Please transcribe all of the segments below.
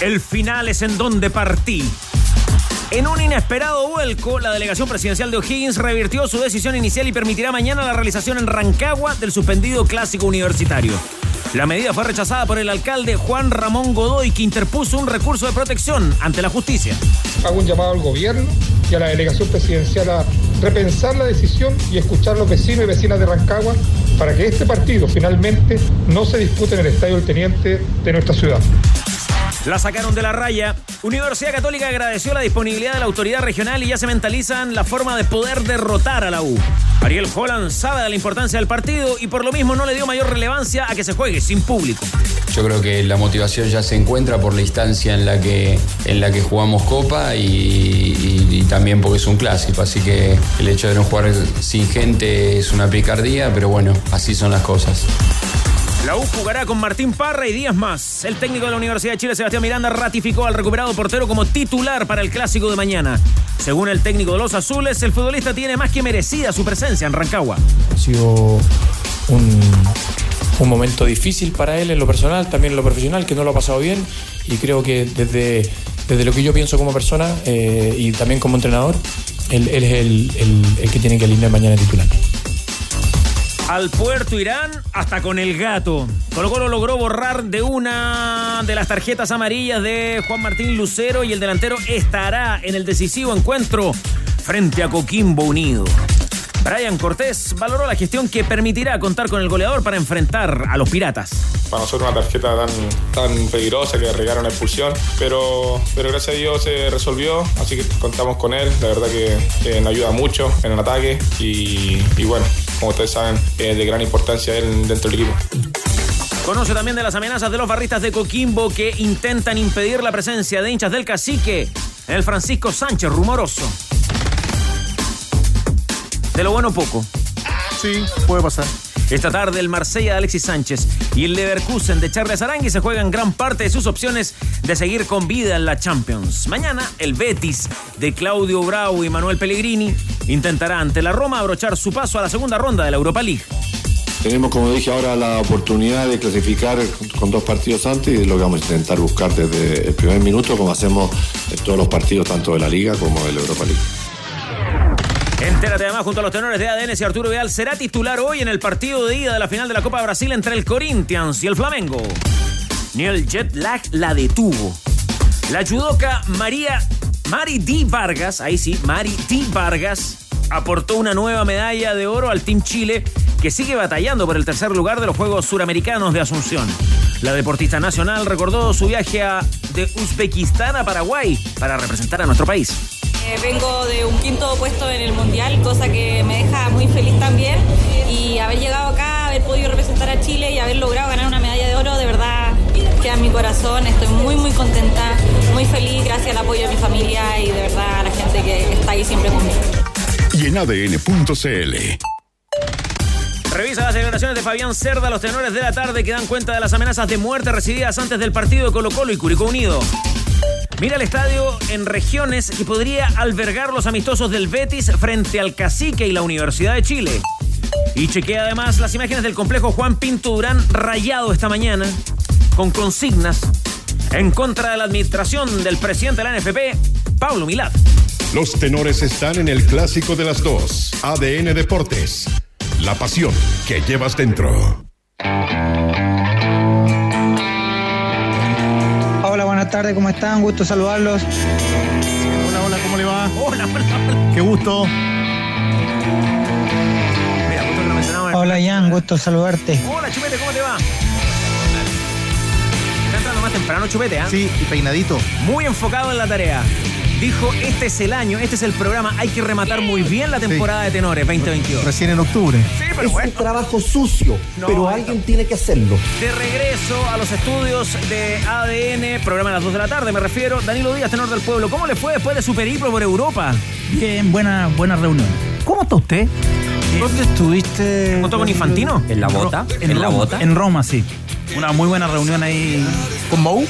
el final es en donde partí. En un inesperado vuelco, la delegación presidencial de O'Higgins revirtió su decisión inicial y permitirá mañana la realización en Rancagua del suspendido clásico universitario. La medida fue rechazada por el alcalde Juan Ramón Godoy, que interpuso un recurso de protección ante la justicia. Hago un llamado al gobierno y a la delegación presidencial a repensar la decisión y escuchar a los vecinos y vecinas de Rancagua para que este partido finalmente no se dispute en el Estadio del Teniente de nuestra ciudad. La sacaron de la raya. Universidad Católica agradeció la disponibilidad de la autoridad regional y ya se mentalizan la forma de poder derrotar a la U. Ariel Holland sabe de la importancia del partido y por lo mismo no le dio mayor relevancia a que se juegue sin público. Yo creo que la motivación ya se encuentra por la instancia en la que, en la que jugamos Copa y, y- y también porque es un clásico. Así que el hecho de no jugar sin gente es una picardía, pero bueno, así son las cosas. La U jugará con Martín Parra y días más. El técnico de la Universidad de Chile, Sebastián Miranda, ratificó al recuperado portero como titular para el clásico de mañana. Según el técnico de los azules, el futbolista tiene más que merecida su presencia en Rancagua. Ha sido un, momento difícil para él en lo personal, también en lo profesional, que no lo ha pasado bien. Y creo que desde, desde lo que yo pienso como persona eh, y también como entrenador, él, es el, el- el que tiene que alinear mañana titular. Al puerto Irán hasta con el gato. Colo Colo logró borrar de una de las tarjetas amarillas de Juan Martín Lucero y el delantero estará en el decisivo encuentro frente a Coquimbo Unido. Brian Cortés valoró la gestión que permitirá contar con el goleador para enfrentar a los piratas. para nosotros una tarjeta tan, tan peligrosa que regaron expulsión, pero, pero gracias a Dios se resolvió, así que contamos con él, la verdad que eh, nos ayuda mucho en el ataque y, y bueno, como ustedes saben, es de gran importancia él dentro del equipo. Conoce también de las amenazas de los barristas de Coquimbo que intentan impedir la presencia de hinchas del cacique el Francisco Sánchez rumoroso. De lo bueno poco. Sí, puede pasar. Esta tarde el Marsella de Alexis Sánchez y el Leverkusen de Charles Arangui se juegan gran parte de sus opciones de seguir con vida en la Champions. Mañana el Betis de Claudio Bravo y Manuel Pellegrini intentará ante la Roma abrochar su paso a la segunda ronda de la Europa League. Tenemos, como dije ahora, la oportunidad de clasificar con dos partidos antes y es lo que vamos a intentar buscar desde el primer minuto, como hacemos en todos los partidos, tanto de la Liga como de la Europa League. Entérate además junto a los tenores de ADN si Arturo Vidal será titular hoy en el partido de ida de la final de la Copa Brasil entre el Corinthians y el Flamengo. Ni el jet lag la detuvo. La judoka María Mari D. Vargas, ahí sí, Mari. Vargas, aportó una nueva medalla de oro al Team Chile que sigue batallando por el tercer lugar de los Juegos Suramericanos de Asunción. La deportista nacional recordó su viaje a- de Uzbekistán a Paraguay para representar a nuestro país. Eh, vengo de un quinto puesto en el mundial, cosa que me deja muy feliz también. Y haber llegado acá, haber podido representar a Chile y haber logrado ganar una medalla de oro, de verdad queda en mi corazón. Estoy muy, muy contenta, muy feliz, gracias al apoyo de mi familia y de verdad a la gente que está ahí siempre conmigo. Y en ADN.cl. Revisa las declaraciones de Fabián Cerda, los tenores de la tarde que dan cuenta de las amenazas de muerte recibidas antes del partido de Colo Colo y Curicó Unido. Mira el estadio en regiones que podría albergar los amistosos del Betis frente al Cacique y la Universidad de Chile. Y chequea además las imágenes del complejo Juan Pinto Durán rayado esta mañana con consignas en contra de la administración del presidente de la NFP, Pablo Milad. Los tenores están en el clásico de las dos. ADN Deportes. La pasión que llevas dentro. Buenas tardes, ¿cómo están? Gusto saludarlos. Hola, hola, ¿cómo le va? Hola, hola. Qué gusto. Mira, justo que lo mencionaba. Hola, Jan, gusto saludarte. Hola, Chupete, ¿cómo te va? Está entrando más temprano, Chupete, ¿ah? Sí, y peinadito. Muy enfocado en la tarea. Dijo, este es el año, este es el programa, hay que rematar muy bien la temporada de tenores 2022. Recién en octubre. Sí, pero es bueno. un trabajo sucio, No, pero no. alguien tiene que hacerlo. De regreso a los estudios de ADN, programa a las 2 de la tarde, me refiero. Danilo Díaz, tenor del pueblo. ¿Cómo le fue después de su periplo por Europa? Bien, buena, buena reunión. ¿Cómo está usted? ¿Dónde estuviste? ¿Contó con Infantino? ¿En la bota? En, ¿En la bota? En Roma, sí. Una muy buena reunión ahí. ¿Con Mou?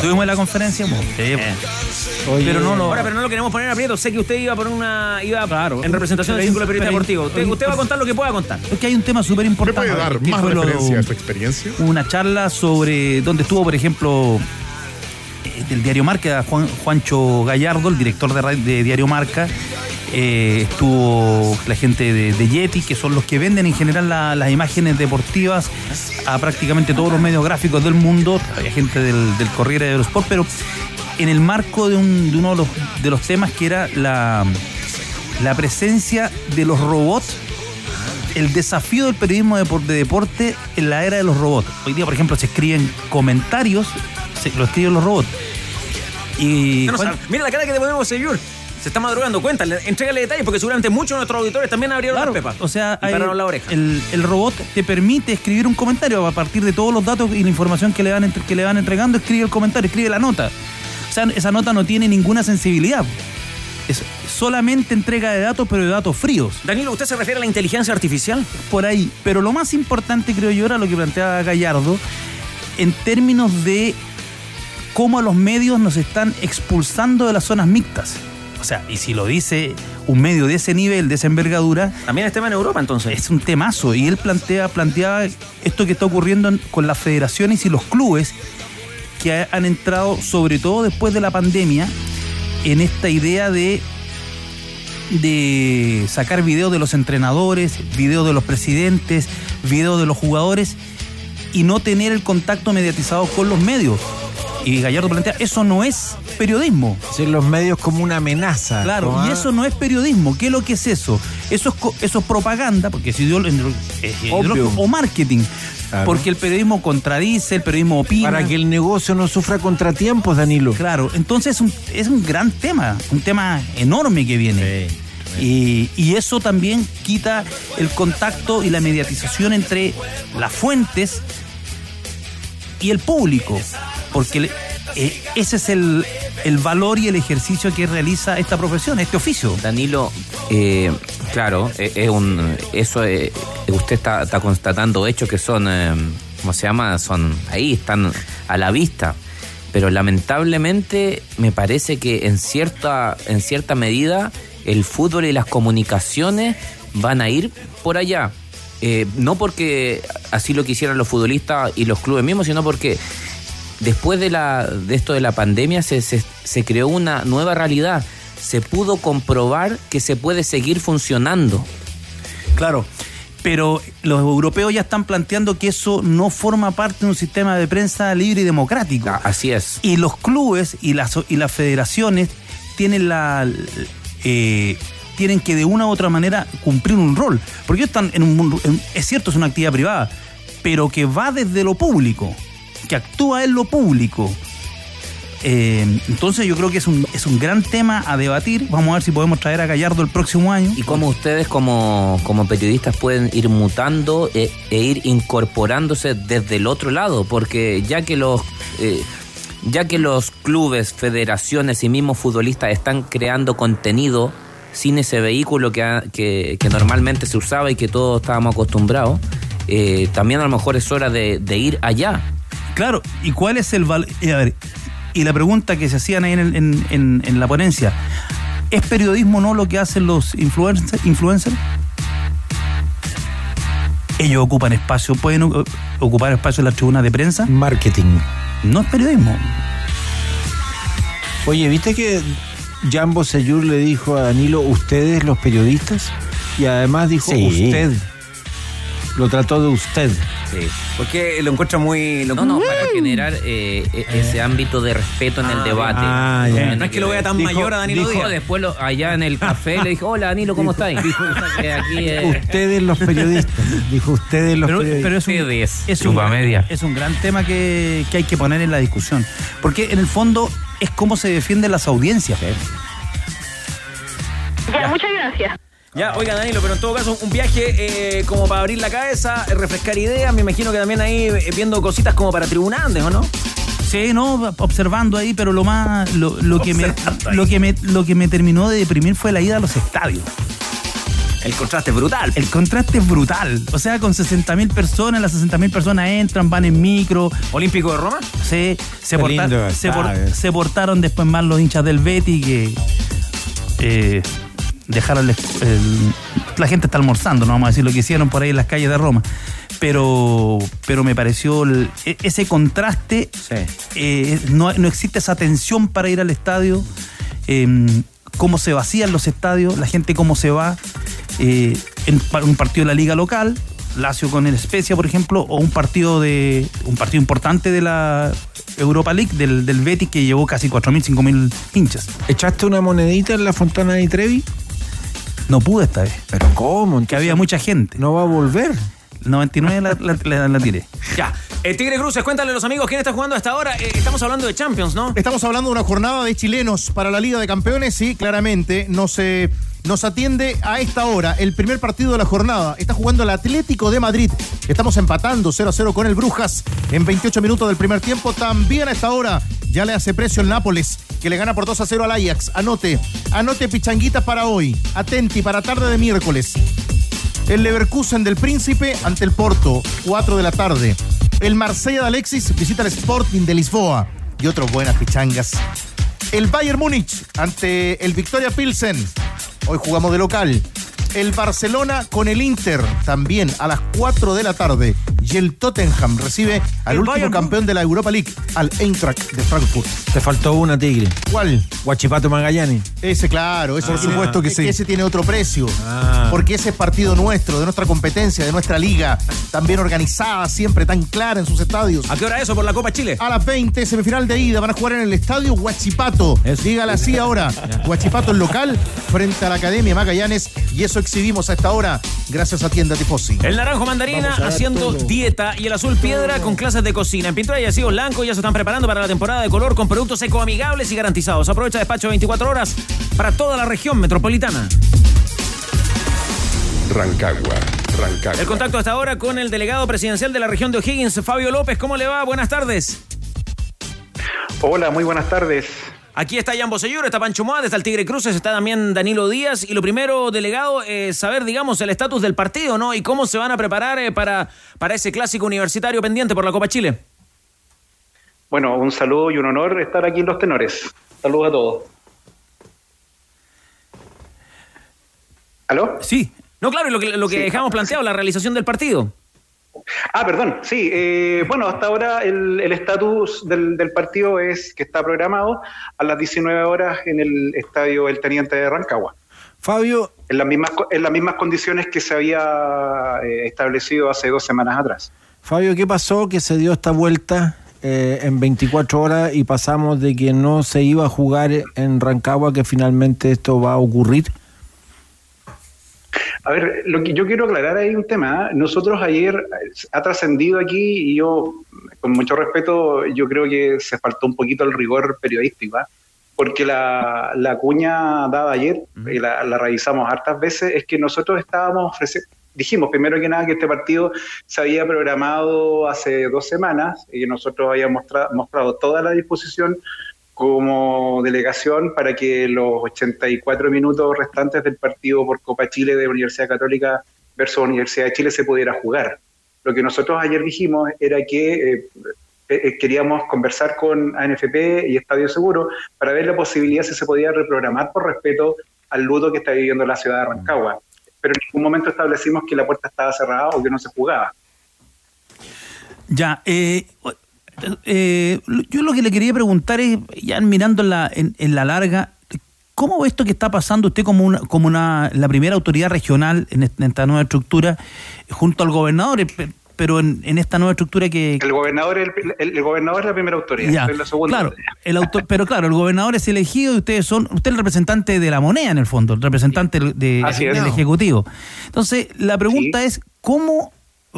Tuvimos la conferencia. pues, sí, Oye, pero no lo. Ahora, pero no lo queremos poner aprieto. Sé que usted iba por una. iba Claro. en representación del Círculo de Periodistas pero- Deportivos. Usted, usted va a contar lo que pueda contar. Porque hay un tema súper ¿Me importante. puede dar que más referencia a su experiencia? una charla sobre donde estuvo, por ejemplo, eh, del diario Marca, Juan, Juancho Gallardo, el director de, de Diario Marca. Eh, estuvo la gente de, de Yeti, que son los que venden en general la- las imágenes deportivas a prácticamente todos los medios gráficos del mundo. Había gente del, del Corriere de los Sport, pero en el marco de, un- de uno de los, de los temas que era la, la presencia de los robots el desafío del periodismo de, por- de deporte en la era de los robots. Hoy día, por ejemplo, se escriben comentarios, se, lo escriben los robots. Y No, no, mira la cara que te podemos seguir. Se está madrugando. Cuéntale, entrégale detalles porque seguramente muchos de nuestros auditores también abrieron Claro, las pepas. o sea, y hay- pararon la oreja. el, el robot te permite escribir un comentario a partir de todos los datos y la información que le van, que le van entregando, escribe el comentario, escribe la nota. O sea, esa nota no tiene ninguna sensibilidad. Es solamente entrega de datos, pero de datos fríos. Danilo, ¿usted se refiere a la inteligencia artificial? por ahí. Pero lo más importante, creo yo, era lo que planteaba Gallardo en términos de cómo los medios nos están expulsando de las zonas mixtas. O sea, y si lo dice un medio de ese nivel, de esa envergadura, También es tema en Europa, entonces. es un temazo. Y él plantea, planteaba esto que está ocurriendo en- con las federaciones y los clubes que ha- han entrado, sobre todo después de la pandemia, en esta idea de de sacar videos de los entrenadores, videos de los presidentes, videos de los jugadores y no tener el contacto mediatizado con los medios. Y Gallardo plantea, eso no es periodismo. Ser los medios como una amenaza. Claro, ¿no? y eso no es periodismo. ¿Qué es lo que es eso? Eso es, eso es propaganda, porque es, ideolo- es ideológico, o marketing. Claro. Porque el periodismo contradice, el periodismo opina. Para que el negocio no sufra contratiempos, Danilo. Claro, entonces es un, es un gran tema, un tema enorme que viene. Y, y eso también quita el contacto y la mediatización entre las fuentes y el público, porque eh, ese es el, el valor y el ejercicio que realiza esta profesión, este oficio. Danilo, eh, claro, eh, es un, eso usted está, está constatando hechos que son, ¿cómo se llama? Son ahí, están a la vista. Pero lamentablemente me parece que en cierta, en cierta medida el fútbol y las comunicaciones van a ir por allá. No porque así lo quisieran los futbolistas y los clubes mismos, sino porque después de, la, de esto de la pandemia se, se, se creó una nueva realidad. Se pudo comprobar que se puede seguir funcionando. Claro, pero los europeos ya están planteando que eso no forma parte de un sistema de prensa libre y democrático. Así es. Y los clubes y las, y las federaciones tienen la eh, tienen que de una u otra manera cumplir un rol. Porque están en un en- es cierto, es una actividad privada, pero que va desde lo público, que actúa en lo público. Eh, entonces yo creo que es un, es un gran tema a debatir. Vamos a ver si podemos traer a Gallardo el próximo año. Y cómo ustedes como, como periodistas pueden ir mutando e, e ir incorporándose desde el otro lado, porque ya que los eh, ya que los clubes, federaciones y mismos futbolistas están creando contenido sin ese vehículo que, que, normalmente se usaba y que todos estábamos acostumbrados, eh, también a lo mejor es hora de ir allá. Claro, ¿y cuál es el valor? A ver, y la pregunta que se hacían ahí en, el- en- en- en la ponencia, ¿es periodismo no lo que hacen los influencer- influencers? Ellos ocupan espacio, pueden o- ocupar espacio en las tribunas de prensa. Marketing. No es periodismo. Oye, ¿viste que Jambo Seyur le dijo a Danilo, ustedes los periodistas? Y además dijo Sí. usted. Lo trató de usted. Sí. Porque lo encuentra muy. lo- No, no, para generar eh, e- ese ámbito de respeto en el debate. ah, ya. Tiene No es que lo vea tan mayor a Danilo dijo Díaz. después lo- allá en el café le dijo, hola Danilo, ¿cómo estás? Que aquí, eh, Ustedes los periodistas. Dijo ustedes los Pero, periodistas. pero es, un, Ustedes, es, un, chupa media. es un gran tema que, que hay que poner en la discusión. Porque en el fondo es cómo se defienden las audiencias. Ya, muchas gracias. Ya, oiga Danilo, pero en todo caso, un viaje eh, como para abrir la cabeza, eh, refrescar ideas, me imagino que también ahí eh, viendo cositas como para tribunantes, ¿o no? Sí, no, observando ahí, pero lo más, lo, lo que me, lo que me, lo que me terminó de deprimir fue la ida a los estadios. El contraste es brutal. El contraste es brutal. O sea, con 60.000 personas, las 60.000 personas entran, van en micro. ¿Olímpico de Roma? Sí, se, Qué porta- lindo se, está, por- eh. se portaron después más los hinchas del Betty que eh, dejaron el- el- la gente está almorzando, no vamos a decir lo que hicieron por ahí en las calles de Roma. Pero, pero me pareció el- e- ese contraste, eh, no, no existe esa tensión para ir al estadio, eh, cómo se vacían los estadios, la gente cómo se va, eh, en un partido de la liga local, Lazio con el Spezia, por ejemplo, o un partido de un partido importante de la Europa League, del, del Betis, que llevó casi 4.000, 5.000 hinchas. ¿Echaste una monedita en la Fontana de Trevi? No pude esta vez. ¿Pero cómo? Que había mucha gente. ¿No va a volver? 99 la, la- la- la tiré. Ya. Eh, Tigre Cruces, cuéntale a los amigos quién está jugando hasta ahora. Eh, estamos hablando de Champions, ¿no? Estamos hablando de una jornada de chilenos para la Liga de Campeones, sí, claramente. Nos, eh, nos atiende a esta hora el primer partido de la jornada. Está jugando el Atlético de Madrid. Estamos empatando 0 a 0 con el Brujas en 28 minutos del primer tiempo. También a esta hora ya le hace precio el Nápoles, que le gana por 2 a 0 al Ajax. Anote, anote pichanguita para hoy. Atenti para tarde de miércoles. El Leverkusen del Príncipe ante el Porto, 4 de la tarde. El Marsella de Alexis visita el Sporting de Lisboa. Y otras buenas pichangas. El Bayern Múnich ante el Victoria Pilsen. Hoy jugamos de local. El Barcelona con el Inter, también a las 4 de la tarde. Y el Tottenham recibe al El último Bayern campeón de la Europa League, al Eintracht de Frankfurt. Te faltó una, Tigre. ¿Cuál? Guachipato Magallanes. Ese, claro, ese Por supuesto que es sí. Ese tiene otro precio. Ah. Porque ese es partido nuestro, de nuestra competencia, de nuestra liga, tan bien organizada, siempre tan clara en sus estadios. ¿A qué hora eso por la Copa Chile? A las 20, semifinal de ida, van a jugar en el estadio Huachipato. Dígale así ahora. Huachipato el local, frente a la Academia Magallanes. Y eso exhibimos a esta hora, gracias a Tienda Tifosi. El naranjo mandarina haciendo todo. dieta y el azul piedra con clases de cocina. En pintura y asidos blancos ya se están preparando para la temporada de color con productos ecoamigables y garantizados. Aprovecha despacho 24 horas para toda la región metropolitana. Rancagua, Rancagua. El contacto hasta ahora con el delegado presidencial de la región de O'Higgins, Fabio López. ¿Cómo le va? Buenas tardes. Hola, muy buenas tardes. Aquí está Jan Bosellur, está Pancho Moad, está el Tigre Cruces, está también Danilo Díaz. Y lo primero, delegado, es saber, digamos, el estatus del partido, ¿no? Y cómo se van a preparar eh, para, para ese clásico universitario pendiente por la Copa Chile. Bueno, un saludo y un honor estar aquí en Los Tenores. Saludos a todos. ¿Aló? Sí. No, claro, y lo que, lo que Sí. dejamos planteado, la realización del partido. Ah, perdón, sí. eh, bueno, hasta ahora el el estatus del, del partido es que está programado a las 19 horas en el estadio El Teniente de Rancagua. Fabio. En las mismas, en las mismas condiciones que se había eh, establecido hace dos semanas atrás. Fabio, ¿qué pasó que se dio esta vuelta eh, en 24 horas y pasamos de que no se iba a jugar en Rancagua que finalmente esto va a ocurrir? A ver, lo que yo quiero aclarar ahí un tema. ¿eh? Nosotros ayer eh, ha trascendido aquí y yo, con mucho respeto, yo creo que se faltó un poquito el rigor periodístico, ¿eh? porque la, la cuña dada ayer, y la, la revisamos hartas veces, es que nosotros estábamos ofreciendo, dijimos primero que nada que este partido se había programado hace dos semanas y que nosotros habíamos mostra- mostrado toda la disposición como delegación para que los 84 minutos restantes del partido por Copa Chile de Universidad Católica versus Universidad de Chile se pudiera jugar. Lo que nosotros ayer dijimos era que eh, eh, queríamos conversar con ANFP y Estadio Seguro para ver la posibilidad si se podía reprogramar por respeto al luto que está viviendo la ciudad de Rancagua. Pero en ningún momento establecimos que la puerta estaba cerrada o que no se jugaba. Ya, eh, eh, yo lo que le quería preguntar es, ya mirando en la, en, en la larga, ¿cómo ve esto que está pasando usted como una, como una la primera autoridad regional en, est- en esta nueva estructura, junto al gobernador, pe- pero en, en esta nueva estructura que... El gobernador, es el, el- el gobernador es la primera autoridad, Ya, soy la segunda claro, autoridad. el auto- pero claro, el gobernador es elegido y ustedes son, usted es el representante de la moneda en el fondo, el representante de, es. del Ejecutivo. Entonces, la pregunta es, ¿cómo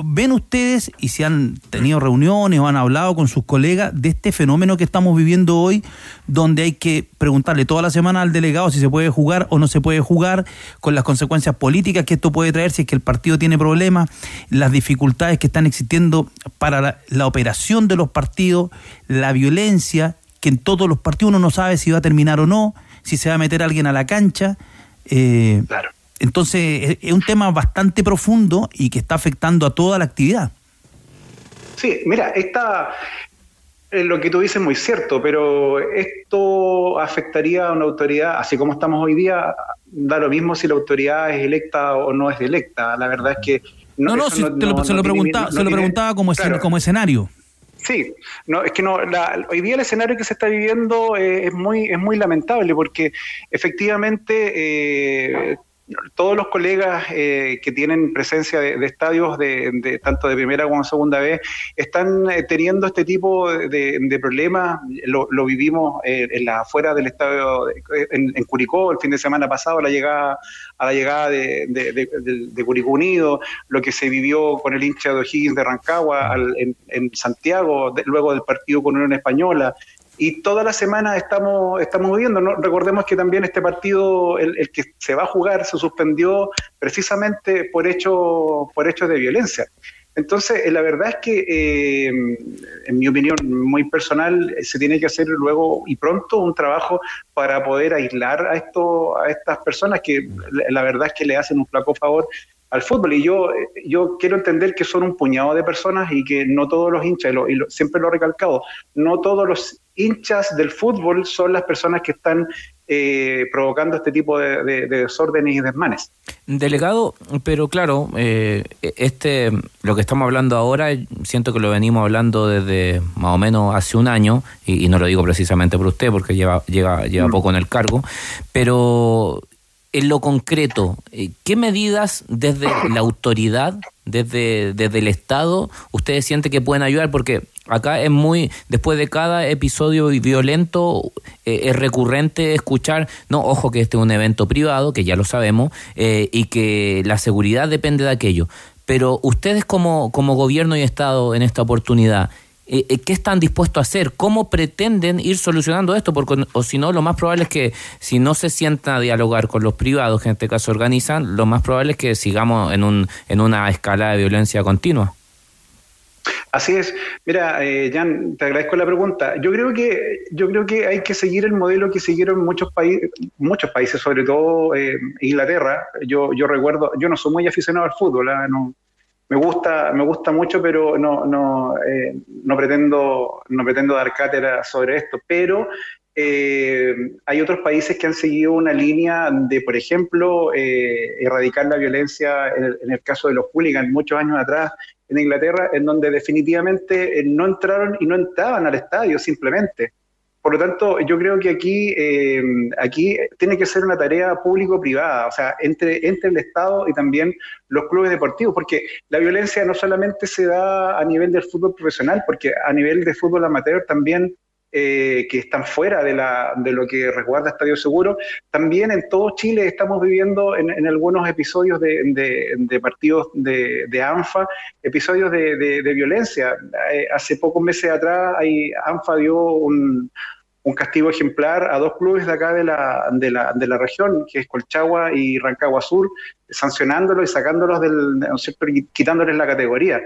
ven ustedes y si han tenido reuniones o han hablado con sus colegas de este fenómeno que estamos viviendo hoy, donde hay que preguntarle toda la semana al delegado si se puede jugar o no se puede jugar, con las consecuencias políticas que esto puede traer si es que el partido tiene problemas, las dificultades que están existiendo para la, operación de los partidos, la violencia, que en todos los partidos uno no sabe si va a terminar o no, si se va a meter alguien a la cancha. Eh, Claro. Entonces, es- un tema bastante profundo y que está afectando a toda la actividad. Sí, mira, esta, lo que tú dices es muy cierto, pero esto afectaría a una autoridad, así como estamos hoy día, da lo mismo si la autoridad es electa o no es electa. La verdad es que... No, no, eso si te lo- no- se, lo preguntaba, se lo preguntaba como, escen- claro. como escenario. Sí, no, es que no, la- hoy día el escenario que se está viviendo eh, es muy, es muy lamentable porque efectivamente eh, todos los colegas eh, que tienen presencia de, estadios de, tanto de primera como segunda vez están eh, teniendo este tipo de, de problemas. Lo, vivimos eh, en la afuera del estadio de- en, en Curicó el fin de semana pasado la llegada a la llegada de, Curicó Unido, lo que se vivió con el hincha de O'Higgins de Rancagua al- en, en Santiago, luego del partido con Unión Española. Y toda la semana estamos, estamos viendo, recordemos que también este partido, el, que se va a jugar, se suspendió precisamente por, hecho, por hechos de violencia. Entonces, eh, la verdad es que, eh, en mi opinión muy personal, eh, se tiene que hacer luego y pronto un trabajo para poder aislar a, esto, a estas personas que la verdad es que le hacen un flaco favor al fútbol. Y yo, yo quiero entender que son un puñado de personas y que no todos los hinchas, y, lo- siempre lo he recalcado, no todos los hinchas del fútbol son las personas que están eh, provocando este tipo de, de- de desórdenes y desmanes. Delegado, pero claro, eh, este, lo que estamos hablando ahora, siento que lo venimos hablando desde más o menos hace un año, y, y no lo digo precisamente por usted, porque lleva, lleva, lleva poco en el cargo, pero en lo concreto, eh, ¿qué medidas desde la autoridad, desde, desde el Estado, ustedes sienten que pueden ayudar? Porque acá es muy, después de cada episodio violento, eh, es recurrente escuchar, no, ojo que este es un evento privado, que ya lo sabemos, eh, y que la seguridad depende de aquello. Pero ustedes como, como gobierno y Estado en esta oportunidad, eh, eh, ¿qué están dispuestos a hacer? ¿Cómo pretenden ir solucionando esto? Porque, o si no, lo más probable es que si no se sientan a dialogar con los privados, que en este caso organizan, lo más probable es que sigamos en, un, en una escala de violencia continua. Así es. Mira, eh, Jan, te agradezco la pregunta. Yo creo que yo creo que hay que seguir el modelo que siguieron muchos países, muchos países, sobre todo eh, Inglaterra. Yo yo recuerdo, yo no soy muy aficionado al fútbol, ¿ah? no, me gusta me gusta mucho, pero no no eh, no pretendo no pretendo dar cátedra sobre esto, pero eh, hay otros países que han seguido una línea de, por ejemplo, eh, erradicar la violencia en el, en el caso de los hooligans muchos años atrás en Inglaterra, en donde definitivamente eh, no entraron y no entraban al estadio simplemente. Por lo tanto, yo creo que aquí, eh, aquí tiene que ser una tarea público-privada, o sea, entre, entre el Estado y también los clubes deportivos, porque la violencia no solamente se da a nivel del fútbol profesional, porque a nivel de fútbol amateur también eh, que están fuera de, la, de lo que resguarda Estadio Seguro. También en todo Chile estamos viviendo en, en algunos episodios de, de, de partidos de, ANFA, episodios de, violencia. Eh, hace pocos meses atrás ANFA dio un, castigo ejemplar a dos clubes de acá de la, de la, la región, que es Colchagua y Rancagua Sur, sancionándolos y sacándolos del, quitándoles la categoría.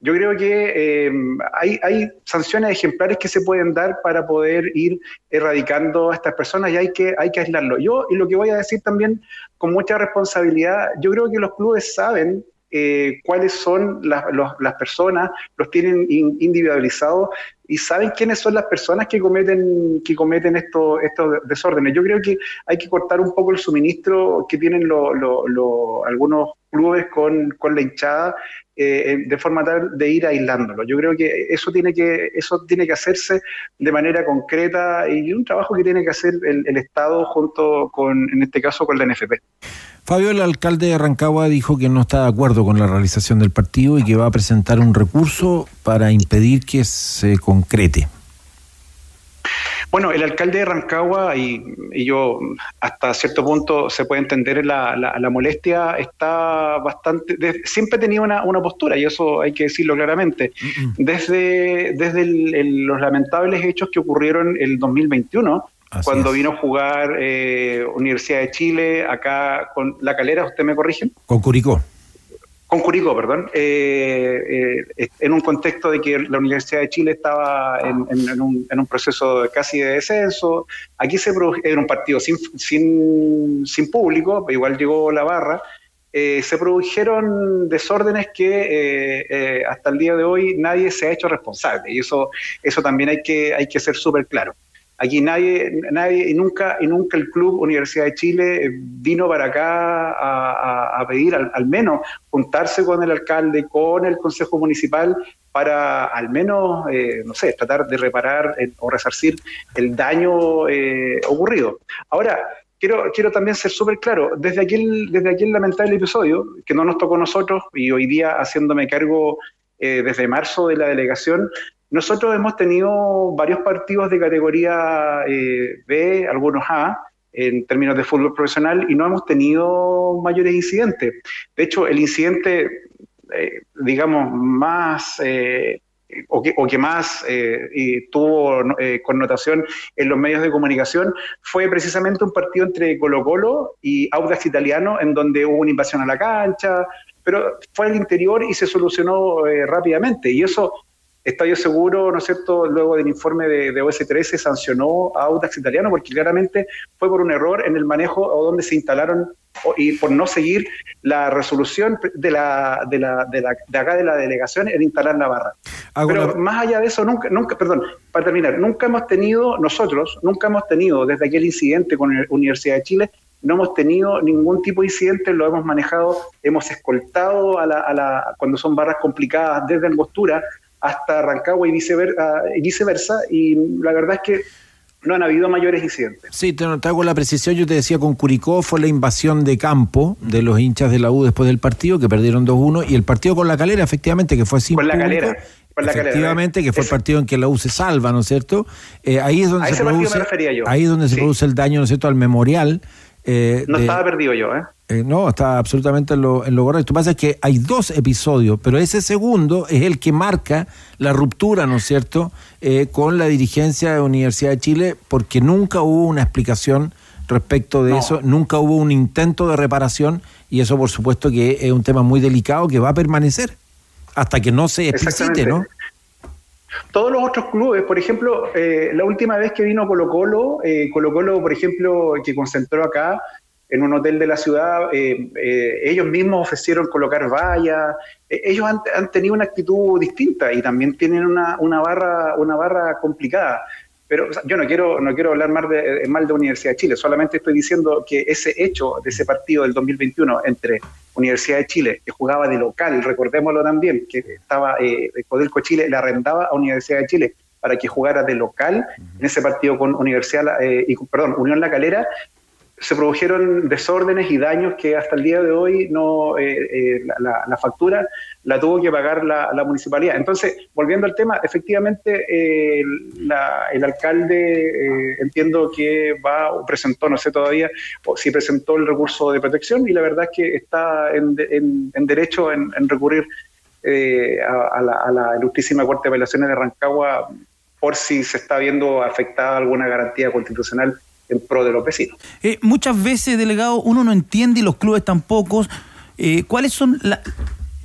Yo creo que eh, hay, hay, sanciones ejemplares que se pueden dar para poder ir erradicando a estas personas y hay que, hay que aislarlo. Yo, y lo que voy a decir también con mucha responsabilidad, yo creo que los clubes saben eh, cuáles son las, los, las personas, los tienen in, individualizados y saben quiénes son las personas que cometen, que cometen estos, estos desórdenes. Yo creo que hay que cortar un poco el suministro que tienen lo, lo, lo, algunos clubes con, con la hinchada eh, de forma tal de ir aislándolo. Yo creo que eso tiene que, eso tiene que hacerse de manera concreta y un trabajo que tiene que hacer el, el Estado junto con, en este caso, con la NFP. Fabio, el alcalde de Rancagua dijo que no está de acuerdo con la realización del partido y que va a presentar un recurso para impedir que se concrete. Bueno, el alcalde de Rancagua, y, y yo hasta cierto punto se puede entender la, la, la molestia, está bastante, de- siempre tenía una, una postura, y eso hay que decirlo claramente. Desde, desde el- el- los lamentables hechos que ocurrieron el 2021, cuando vino a jugar eh, Universidad de Chile, acá con La Calera, ¿usted me corrige? Con Curicó. Con Curicó, perdón, eh, eh, en un contexto de que la Universidad de Chile estaba en, en- en un, en un proceso casi de descenso. Aquí se produ- era un partido sin, sin, sin público, igual llegó la barra. Eh, se produjeron desórdenes que hasta el día de hoy nadie se ha hecho responsable y eso, eso también hay que, hay que ser súper claro. Aquí nadie, nadie y nunca, y nunca el Club Universidad de Chile eh, vino para acá a, a- pedir al, al menos juntarse con el alcalde, con el Consejo Municipal, para al menos, eh, no sé, tratar de reparar eh, o resarcir el daño ocurrido. Ahora, quiero, quiero también ser súper claro, desde aquel, desde aquel lamentable episodio, que no nos tocó a nosotros, y hoy día haciéndome cargo desde marzo de la delegación, nosotros hemos tenido varios partidos de categoría eh, B, algunos A, en términos de fútbol profesional, y no hemos tenido mayores incidentes. De hecho, el incidente, eh, digamos, más... eh, o que, más eh, tuvo eh, connotación en los medios de comunicación fue precisamente un partido entre Colo Colo y Audax Italiano, en donde hubo una invasión a la cancha, pero fue al interior y se solucionó eh, rápidamente. Y eso, Estadio Seguro, ¿no es cierto?, luego del informe de, de OS13 sancionó a Audax Italiano porque claramente fue por un error en el manejo o donde se instalaron o- y por no seguir la resolución de la, de la, de la de acá de la delegación en instalar la barra. Hago Pero más allá de eso, nunca, nunca, perdón, para terminar, nunca hemos tenido, nosotros, nunca hemos tenido desde aquel incidente con la Universidad de Chile, no hemos tenido ningún tipo de incidente, lo hemos manejado, hemos escoltado a la, a la, cuando son barras complicadas desde Angostura hasta Rancagua y viceversa, y viceversa, y la verdad es que no han habido mayores incidentes. Sí, te, te hago la precisión. Yo te decía con Curicó fue la invasión de campo de los hinchas de la U después del partido, que perdieron 2-1, y el partido con la calera, efectivamente, que fue sin Con la público. Calera, con la Calera, efectivamente, que fue el partido en que la U se salva, ¿no es cierto? Eh, ahí es donde A se ese produce, me refería yo. ahí es donde se produce el daño, ¿no es cierto?, al memorial. Eh, No de- estaba perdido yo, ¿eh? eh, no, está absolutamente en lo, en lo correcto. Lo que pasa es que hay dos episodios, pero ese segundo es el que marca la ruptura, ¿no es cierto?, eh, con la dirigencia de Universidad de Chile, porque nunca hubo una explicación respecto de No. eso, nunca hubo un intento de reparación, y eso, por supuesto, que es un tema muy delicado que va a permanecer hasta que no se explicite, ¿no? Todos los otros clubes, por ejemplo, eh, la última vez que vino Colo Colo, eh, Colo Colo, por ejemplo, que concentró acá en un hotel de la ciudad, eh, eh, ellos mismos ofrecieron colocar vallas, eh, ellos han, han tenido una actitud distinta y también tienen una, una barra, una barra complicada. Pero o sea, yo no quiero, no quiero hablar mal de, mal de Universidad de Chile, solamente estoy diciendo que ese hecho de ese partido del 2021 entre Universidad de Chile, que jugaba de local, recordémoslo también, que estaba eh, Codelco Chile, le arrendaba a Universidad de Chile para que jugara de local en ese partido con Universidad, eh, y, perdón, Unión La Calera, se produjeron desórdenes y daños que hasta el día de hoy no eh, eh, la, la- factura la tuvo que pagar la, municipalidad. Entonces, volviendo al tema, efectivamente eh, el alcalde eh, entiendo que va o presentó, no sé todavía, o si presentó el recurso de protección y la verdad es que está en, en- derecho en, en recurrir eh, a, a la, a la ilustrísima Corte de Apelaciones de Rancagua por si se está viendo afectada alguna garantía constitucional en pro de los vecinos. Eh, muchas veces, delegado, uno no entiende y los clubes tampoco eh, cuáles son la-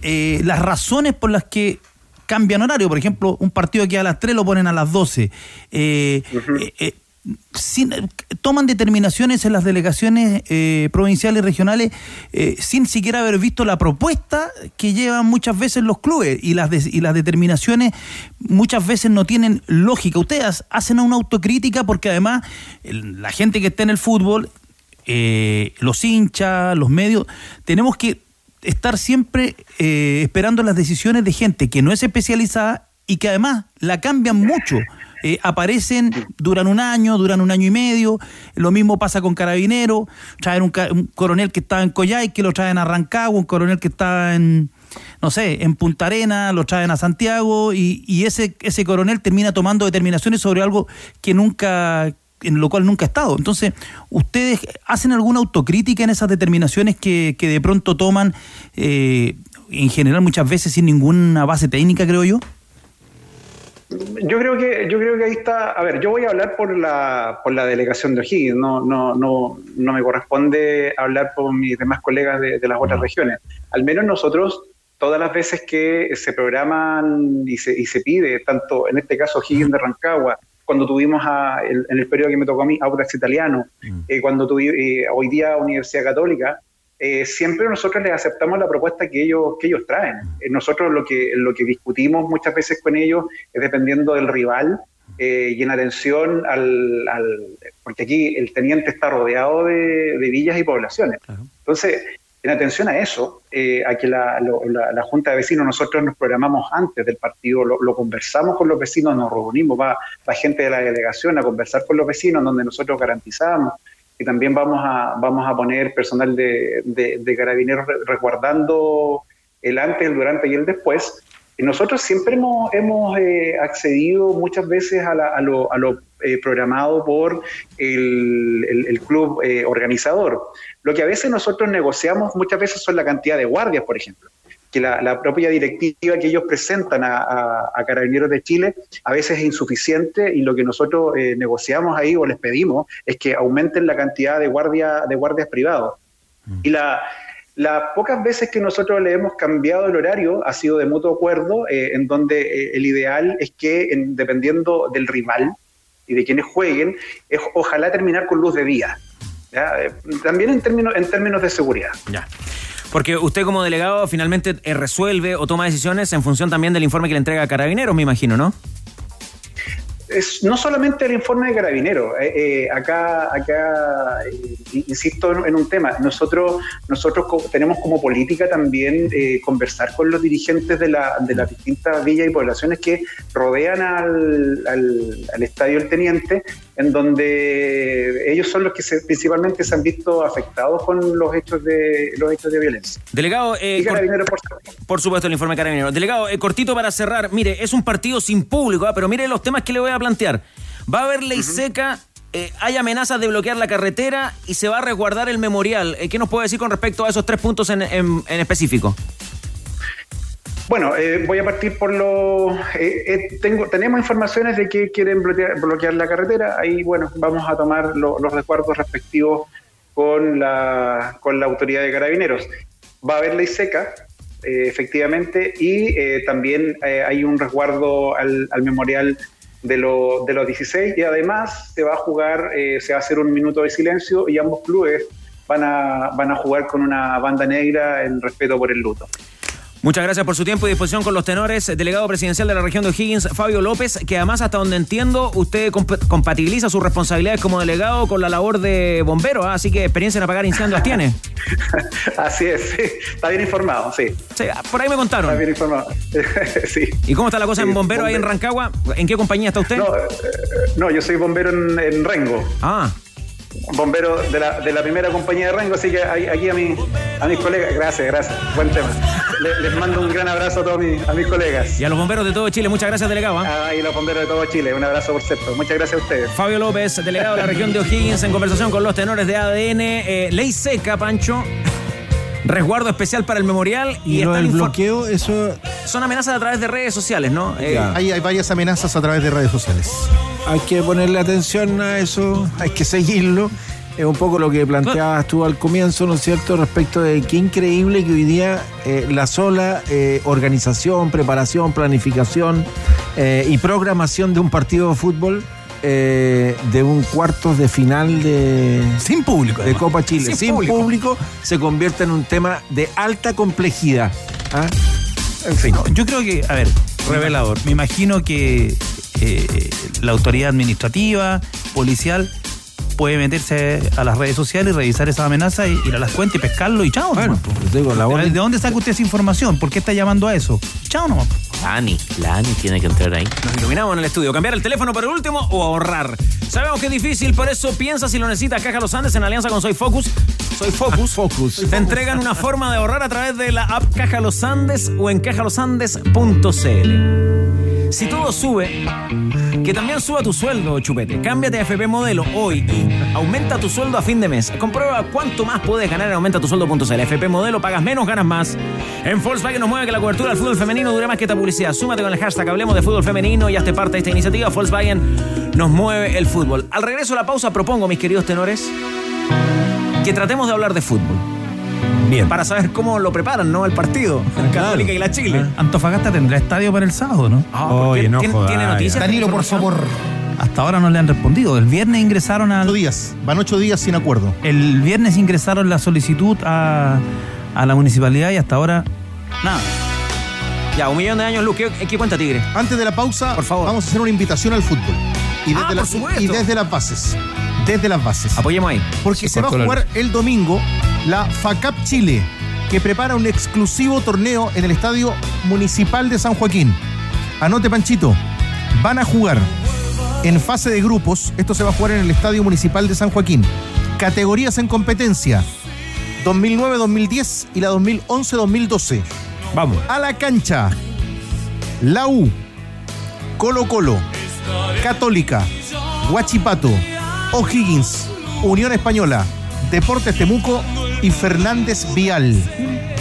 eh, las razones por las que cambian horario. Por ejemplo, un partido que a las 3 lo ponen a las 12. Eh, eh, eh, sin- toman determinaciones en las delegaciones eh, provinciales y regionales eh, sin siquiera haber visto la propuesta que llevan muchas veces los clubes y las, des- y las determinaciones muchas veces no tienen lógica. Ustedes hacen una autocrítica porque además la gente que está en el fútbol, eh, los hinchas, los medios, tenemos que estar siempre eh, esperando las decisiones de gente que no es especializada y que además la cambian mucho. Eh, aparecen, duran un año, duran un año y medio. Lo mismo pasa con Carabinero. Traen un, un coronel que estaba en Coyhai, que lo traen a Rancagua, un coronel que estaba en, no sé, en Punta Arena, lo traen a Santiago y, y ese, ese coronel termina tomando determinaciones sobre algo que nunca en lo cual nunca ha estado. Entonces, ¿ustedes hacen alguna autocrítica en esas determinaciones que, que de pronto toman, eh, en general muchas veces sin ninguna base técnica, creo yo? Yo creo que yo creo que ahí está. A ver, yo voy a hablar por la por la delegación de O'Higgins. No no no no me corresponde hablar por mis demás colegas de, de las otras regiones. Al menos nosotros todas las veces que se programan y se, y se pide, tanto en este caso O'Higgins de Rancagua, cuando tuvimos a, el- en el periodo que me tocó a mí, Audax Italiano, eh, cuando tuvimos hoy día Universidad Católica, eh, siempre nosotros les aceptamos la propuesta que ellos, que ellos traen. Eh, nosotros lo que, lo que discutimos muchas veces con ellos es dependiendo del rival eh, y en atención al, al- Porque aquí el teniente está rodeado de, de villas y poblaciones. Entonces, en atención a eso, eh, a que la, lo- la- la Junta de Vecinos, nosotros nos programamos antes del partido, lo, lo conversamos con los vecinos, nos reunimos, va, va gente de la delegación a conversar con los vecinos, donde nosotros garantizamos que también vamos a, vamos a poner personal de, de- carabineros re- resguardando el antes, el durante y el después. Y nosotros siempre hemos, hemos eh, accedido muchas veces a, la- a lo, a lo, eh, programado por el, el- el club eh, organizador. Lo que a veces nosotros negociamos muchas veces son la cantidad de guardias, por ejemplo que la, la propia directiva que ellos presentan a, a- a Carabineros de Chile a veces es insuficiente y lo que nosotros eh, negociamos ahí o les pedimos es que aumenten la cantidad de, guardia, de guardias privados. Y la, las pocas veces que nosotros le hemos cambiado el horario ha sido de mutuo acuerdo, eh, en donde eh, el ideal es que, en- dependiendo del rival y de quienes jueguen, es ojalá terminar con luz de día. ¿ya? Eh, También en términos, en términos de seguridad. Ya. Porque usted como delegado finalmente eh, resuelve o toma decisiones en función también del informe que le entrega a Carabineros, me imagino, ¿no? es no solamente el informe de Carabineros, eh, eh, acá, acá eh, insisto en, un tema, nosotros, nosotros tenemos como política también conversar con los dirigentes de, la- de las distintas villas y poblaciones que rodean al, al- al Estadio El Teniente, en donde ellos son los que se- principalmente se han visto afectados con los hechos de, los hechos de violencia. Delegado, eh, por por supuesto, el informe de Carabineros. Delegado, eh, cortito para cerrar. Mire, es un partido sin público, ah, pero mire los temas que le voy a plantear. Va a haber ley seca, eh, hay amenazas de bloquear la carretera y se va a resguardar el memorial. Eh, ¿Qué nos puede decir con respecto a esos tres puntos en, en- en específico? Bueno, eh, voy a partir por lo. eh, eh, tengo, tenemos informaciones de que quieren bloquear, bloquear la carretera. Ahí, bueno, vamos a tomar lo- los resguardos respectivos con la, con la autoridad de carabineros. Va a haber ley seca, eh, efectivamente, y eh, también hay un resguardo al, al memorial de, lo- de los 16 y además se va a jugar, se va a hacer un minuto de silencio y ambos clubes van a, van a jugar con una banda negra en respeto por el luto. Muchas gracias por su tiempo y disposición con los tenores. Delegado presidencial de la región de O'Higgins, Fabio López, que además, hasta donde entiendo, usted comp- compatibiliza sus responsabilidades como delegado con la labor de bombero, ¿ah? así que experiencia en apagar incendios tiene. Así es, sí. está bien informado, sí. Sí, por ahí me contaron. Está bien informado, sí. ¿Y cómo está la cosa en bombero ahí en Rancagua? ¿En qué compañía está usted? No, eh, no, yo soy bombero en, en Rengo. Ah. Bombero de la, de la primera compañía de Rengo, así que aquí a, mi, a mis colegas, gracias, gracias, buen tema. Le- les mando un gran abrazo a todos mis, a mis colegas. Y a los bomberos de todo Chile, muchas gracias, delegado. ¿ah? Ah, y los bomberos de todo Chile, un abrazo por cierto. Muchas gracias a ustedes. Fabio López, delegado de la región de O'Higgins, en conversación con los tenores de ADN. Eh, ley seca, Pancho. Resguardo especial para el memorial. Y, Y lo está del bloqueo, eso Son amenazas a través de redes sociales, ¿no? Eh, hay varias amenazas a través de redes sociales. hay que ponerle atención a eso, hay que seguirlo. Es un poco lo que planteabas tú al comienzo, ¿no es cierto? Respecto de qué increíble que hoy día eh, la sola eh, organización, preparación, planificación eh, y programación de un partido de fútbol, eh, de un cuartos de final de, Sin público. de Copa Chile, Sin sin, público. público. se convierte en un tema de alta complejidad. ¿ah? En fin. No, yo creo que, a ver, revelador. Me imagino que eh, la autoridad administrativa, policial, puede meterse a las redes sociales y revisar esas amenazas y ir a las cuentas y pescarlo y chao. Bueno, pues digo, la ¿De dónde saca usted esa información? ¿Por qué está llamando a eso? Chao nomás. La ANI, la ANI tiene que entrar ahí. Nos iluminamos en el estudio. ¿Cambiar el teléfono por el último o ahorrar? Sabemos que es difícil, por eso piensa si lo necesitas. Caja Los Andes en alianza con Soy Focus. Soy Focus. Focus. Te entregan una forma de ahorrar a través de la app Caja Los Andes o en cajalosandes.cl. Si todo sube, que también suba tu sueldo, chupete. Cámbiate a FP Modelo hoy y aumenta tu sueldo a fin de mes. Comprueba cuánto más puedes ganar en aumentatusueldo.cl. FP Modelo, pagas menos, ganas más. En Volkswagen nos mueve que la cobertura del fútbol femenino dure más que esta publicidad. Súmate con el hashtag Hablemos de Fútbol Femenino y hazte parte de esta iniciativa. Volkswagen nos mueve el fútbol. Al regreso a la pausa propongo, mis queridos tenores, que tratemos de hablar de fútbol. Bien. Para saber cómo lo preparan, ¿no? El partido. La Católica y la Chile. Antofagasta tendrá estadio para el sábado, ¿no? Ah, ¿por qué? ¿Tiene, tiene noticias? Danilo, por favor. Hasta ahora no le han respondido. El viernes ingresaron al. Ocho días. Van ocho días sin acuerdo. El viernes ingresaron la solicitud a, a la municipalidad y hasta ahora nada. Ya, un millón de años, Luke. ¿Qué, qué cuenta Tigre? Antes de la pausa, Por favor. vamos a hacer una invitación al fútbol. Y desde, Ah, las- por supuesto. y desde las bases. Desde las bases. Apoyemos ahí. Porque se va a jugar el domingo la FACAP Chile, que prepara un exclusivo torneo en el Estadio Municipal de San Joaquín. Anote, Panchito, van a jugar en fase de grupos, esto se va a jugar en el Estadio Municipal de San Joaquín. Categorías en competencia, 2009-2010 y la 2011-2012. Vamos. A la cancha, la U, Colo Colo, Católica, Huachipato, O'Higgins, Unión Española, Deportes Temuco y Fernández Vial.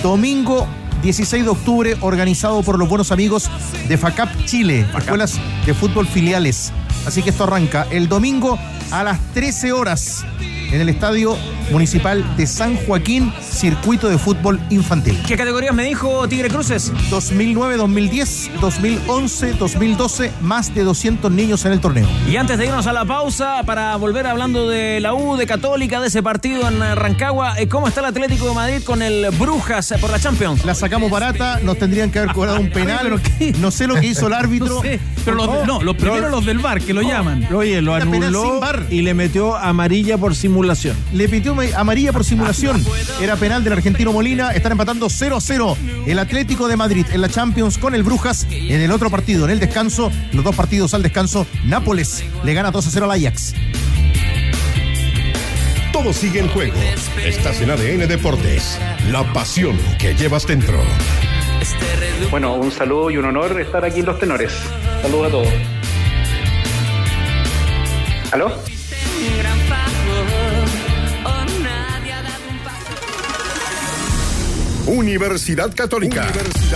Domingo 16 de octubre, organizado por los buenos amigos de FACAP Chile, escuelas de fútbol filiales. Así que esto arranca el domingo a las 13 horas en el Estadio Municipal de San Joaquín, circuito de fútbol infantil. ¿Qué categorías me dijo Tigre Cruces? 2009, 2010, 2011, 2012, más de 200 niños en el torneo. Y antes de irnos a la pausa, para volver hablando de la U, de Católica, de ese partido en Rancagua, eh, ¿cómo está el Atlético de Madrid con el Brujas eh, por la Champions? La sacamos barata, nos tendrían que haber cobrado un penal. No sé lo que hizo el árbitro. No sé, pero los, no, los primeros los del bar, que lo llaman. Oye, lo anuló sin VAR. y le metió amarilla por simulación. Le pitió ma- amarilla por simulación. Era penal del argentino Molina. Están empatando 0 a 0 el Atlético de Madrid en la Champions con el Brujas. En el otro partido, en el descanso, los dos partidos al descanso, Nápoles le gana 2 a 0 al Ajax. Todo sigue en juego. Estás en ADN Deportes. La pasión que llevas dentro. Bueno, un saludo y un honor estar aquí en Los Tenores. Saludos a todos. ¿Aló? Universidad Católica.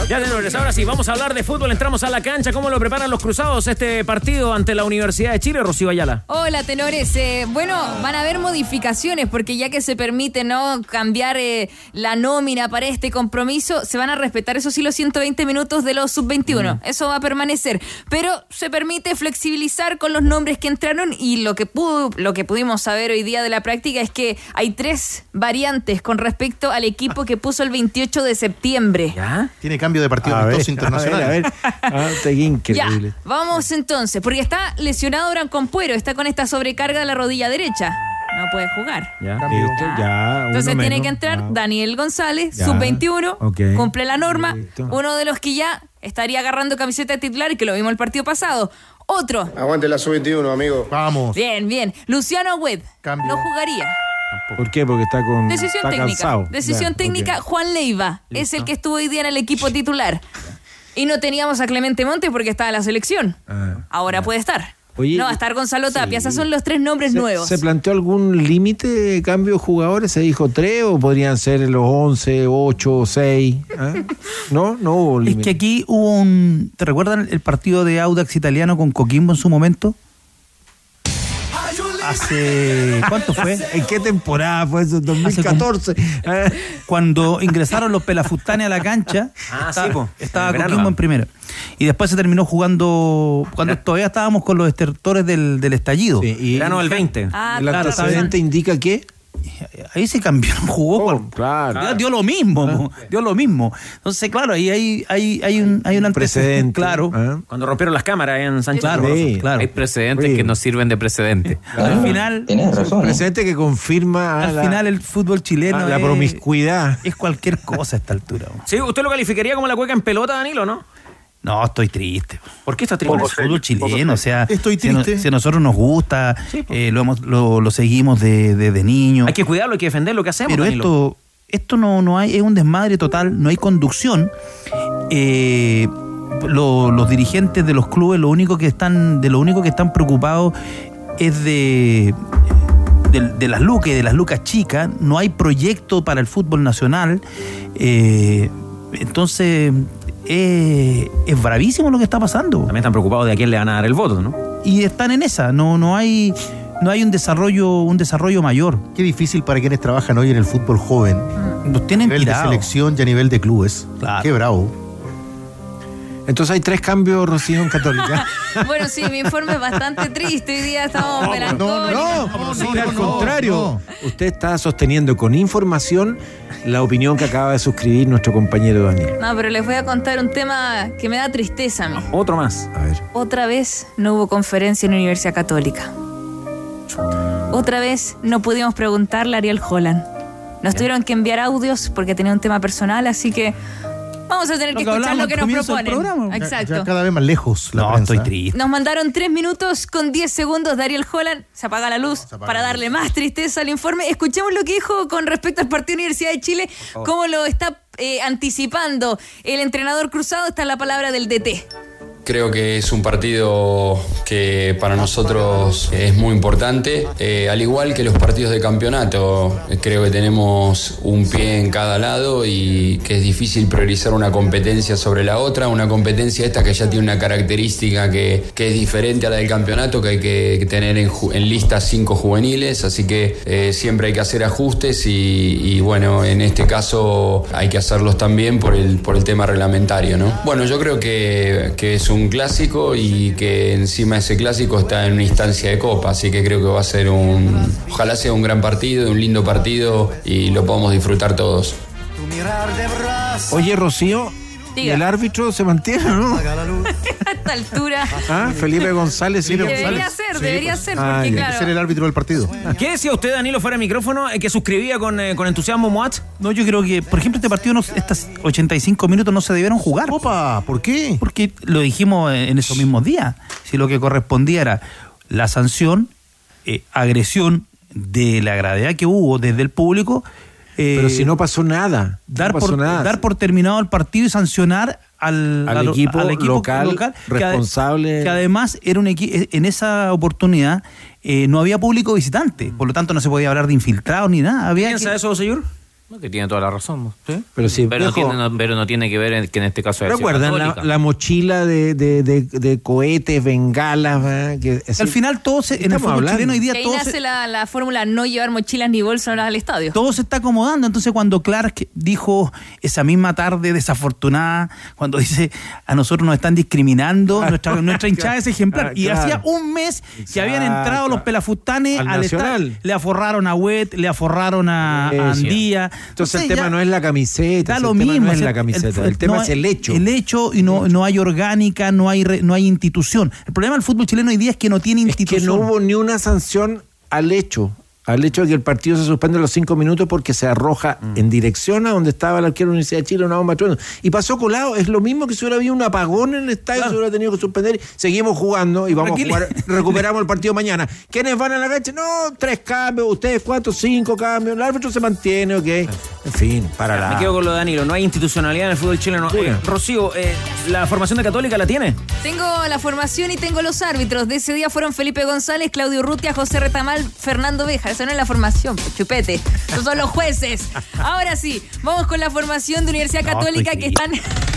Ya, tenores, ahora sí, vamos a hablar de fútbol. Entramos a la cancha. ¿Cómo lo preparan los cruzados este partido ante la Universidad de Chile, Rocío Ayala? Hola, tenores. Eh, bueno, van a haber modificaciones porque ya que se permite no cambiar eh, la nómina para este compromiso, se van a respetar, eso sí, los 120 minutos de los sub-21. Eso va a permanecer. Pero se permite flexibilizar con los nombres que entraron y lo que, pudo, lo que pudimos saber hoy día de la práctica es que hay tres variantes con respecto al equipo que puso el 28 de septiembre. ¿Ya? Tiene cambio de partido amistoso internacional. A ver, a ver. Ah, increíble. Ya, vamos entonces, porque está lesionado Branco Puero, está con esta sobrecarga de la rodilla derecha. No puede jugar. ¿Ya? Listo, ya. Entonces tiene menos. que entrar Ah, Daniel González, Ya. sub-21, Ok. cumple la norma. Listo. Uno de los que ya estaría agarrando camiseta titular y que lo vimos el partido pasado. Otro. Aguante la sub-21, amigo. Vamos. Bien, bien. Luciano Webb. Cambio. No jugaría. ¿Por qué? Porque está con. Decisión está técnica. cansado. Decisión Ya, técnica. Juan Leiva. Es el que estuvo hoy día en el equipo titular. Y no teníamos a Clemente Montes porque estaba en la selección. Ah. Ahora puede estar. Oye, no, va a estar Gonzalo Tapia. Esos son los tres nombres ¿Se, nuevos. ¿Se planteó algún límite de cambio de jugadores? ¿Se dijo tres o podrían ser los 11, 8, 6? ¿Ah? No, no hubo Es límite. que aquí hubo un. ¿Te recuerdan el partido de Audax italiano con Coquimbo en su momento? Hace. ¿Cuánto fue? ¿En qué temporada fue eso? 2014. Ah. Cuando ingresaron los pelafustanes a la cancha, Ah, estaba, sí, po. estaba En verano. En primero. Y después se terminó jugando. Cuando todavía estábamos con los estertores del, del estallido. Sí, y Verano del 20. Ah, el claro, antecedente indica que. Ahí se cambió, jugó. cual- Oh, claro. Dio lo mismo, po, dio lo mismo. Entonces, claro, ahí hay, hay, hay un, hay un antecedente. Precedente. Claro. Ah. Cuando rompieron las cámaras en Sánchez Claro, claro. Hay precedentes Sí. que nos sirven de precedente. Al final, Tienes razón. ¿eh? Precedente que confirma al la, final el fútbol chileno ah, la es, promiscuidad. es cualquier cosa a esta altura. Sí, usted lo calificaría como la cueca en pelota, Danilo, ¿no? No, estoy triste. ¿Por qué estás Por triste? el fútbol chileno, o sea, Estoy si a no- triste. Si a nosotros nos gusta, eh, lo, hemos- lo, lo seguimos desde de, de niño. Hay que cuidarlo, hay que defender lo que hacemos. Pero Danilo. esto, esto no, no hay, es un desmadre total, no hay conducción. Eh, lo- los dirigentes de los clubes, lo único que están, de lo único que están preocupados es de, de, de las lucas, de las lucas chicas. No hay proyecto para el fútbol nacional. Eh, entonces, eh, es bravísimo lo que está pasando. También están preocupados de a quién le van a dar el voto, ¿no? Y están en esa, no, no hay, no hay un desarrollo, un desarrollo mayor. Qué difícil para quienes trabajan hoy en el fútbol joven. Nos tienen a nivel de selección y a nivel de clubes. Claro. Qué bravo. Entonces hay tres cambios, Rocío, en Católica. Bueno, sí, mi informe es bastante triste. Hoy día estamos melancólicos. Mira, al contrario, usted está sosteniendo con información la opinión que acaba de suscribir nuestro compañero Daniel. No, pero les voy a contar un tema que me da tristeza a mí. Otro más. A ver. Otra vez no hubo conferencia en la Universidad Católica. Otra vez no pudimos preguntarle a Ariel Holland. Nos tuvieron que enviar audios porque tenía un tema personal, así que vamos a tener Lo que que escuchar hablamos lo que nos proponen. programa. Exacto. Ya cada vez más lejos la No, prensa. estoy triste. Nos mandaron tres minutos con 10 segundos de Ariel Holland. Se apaga la luz para darle más tristeza al informe. Escuchemos lo que dijo con respecto al partido Universidad de Chile, cómo lo está eh, anticipando el entrenador cruzado. Está la palabra del DT. Creo que es un partido que para nosotros es muy importante, Eh, al igual que los partidos de campeonato. Creo que tenemos un pie en cada lado y que es difícil priorizar una competencia sobre la otra. Una competencia esta que ya tiene una característica que, que es diferente a la del campeonato, que hay que tener en, lista cinco juveniles, así que eh, siempre hay que hacer ajustes y, y, bueno, en este caso hay que hacerlos también por el, por el tema reglamentario. ¿no? Bueno, yo creo que, que es un clásico y que encima de ese clásico está en una instancia de copa, así que creo que va a ser un, ojalá sea un gran partido, un lindo partido y lo podamos disfrutar todos. Oye, Rocío, Diga. ¿el árbitro se mantiene o no? A esta altura. ¿Ah? Felipe González. sí. Debería ser, debería ser, Ah, porque claro. Ser el árbitro del partido. ¿Qué decía usted, Danilo, fuera de micrófono, eh, que suscribía con, eh, con entusiasmo Moat? No, yo creo que, por ejemplo, este partido, no, estas 85 minutos no se debieron jugar. Opa, ¿por qué? Porque lo dijimos en esos mismos días. Si lo que correspondía era la sanción, eh, agresión de la gravedad que hubo desde el público. Eh, Pero si no pasó nada. dar, no pasó por, nada. dar por terminado el partido y sancionar al, Al equipo local, que ade- responsable. Que, además era un equi- en esa oportunidad eh, no había público visitante, por lo tanto no se podía hablar de infiltrados ni nada. Había ¿Piensa que- eso, señor? No, que tiene toda la razón. Pero sí, Pero, no tiene, no- pero no tiene que ver en- que en este caso ¿Recuerdan la, la mochila de, de, de, de cohetes, bengalas? Que, así- Al final todo se, en el fútbol chileno hoy día Que ahí todo nace se, la, la fórmula no llevar mochilas ni bolsas al estadio. todo se está acomodando. Entonces, cuando Clark dijo esa misma tarde desafortunada, cuando dice a nosotros nos están discriminando, nuestra, nuestra hinchada es ejemplar. Ah, Y hacía un mes que habían entrado los pelafustanes Al al, estadio. Le aforraron a Wet, le aforraron a, a. Andía. Entonces el ya tema no es la camiseta. Da el lo tema mismo. no es la camiseta. El, tema no es el hecho. El hecho y no, no hay orgánica, no hay, re- no hay institución. El problema del fútbol chileno hoy día es que no tiene que institución. no hubo ni una sanción al hecho. Al hecho de que el partido se suspende a los cinco minutos porque se arroja Mm. en dirección a donde estaba el arquero de la Universidad de Chile una bomba trueno. Y pasó colado. Es lo mismo que si hubiera habido un apagón en el estadio, se hubiera tenido que suspender. Seguimos jugando y vamos Tranquilo. a jugar. Recuperamos el partido mañana. ¿Quiénes van a la cancha? No, tres cambios. Ustedes cuatro, cinco cambios. El árbitro se mantiene, ok. En fin, para la. Me quedo con lo de Danilo. No hay institucionalidad en el fútbol chileno. Eh, Rocío, eh, ¿la formación de Católica la tiene? Tengo la formación y tengo los árbitros. De ese día fueron Felipe González, Claudio Urrutia, José Retamal, Fernando Beja. Es la formación, pues, chupete. Esos son los jueces. Ahora sí, vamos con la formación de Universidad No, Católica estoy que están.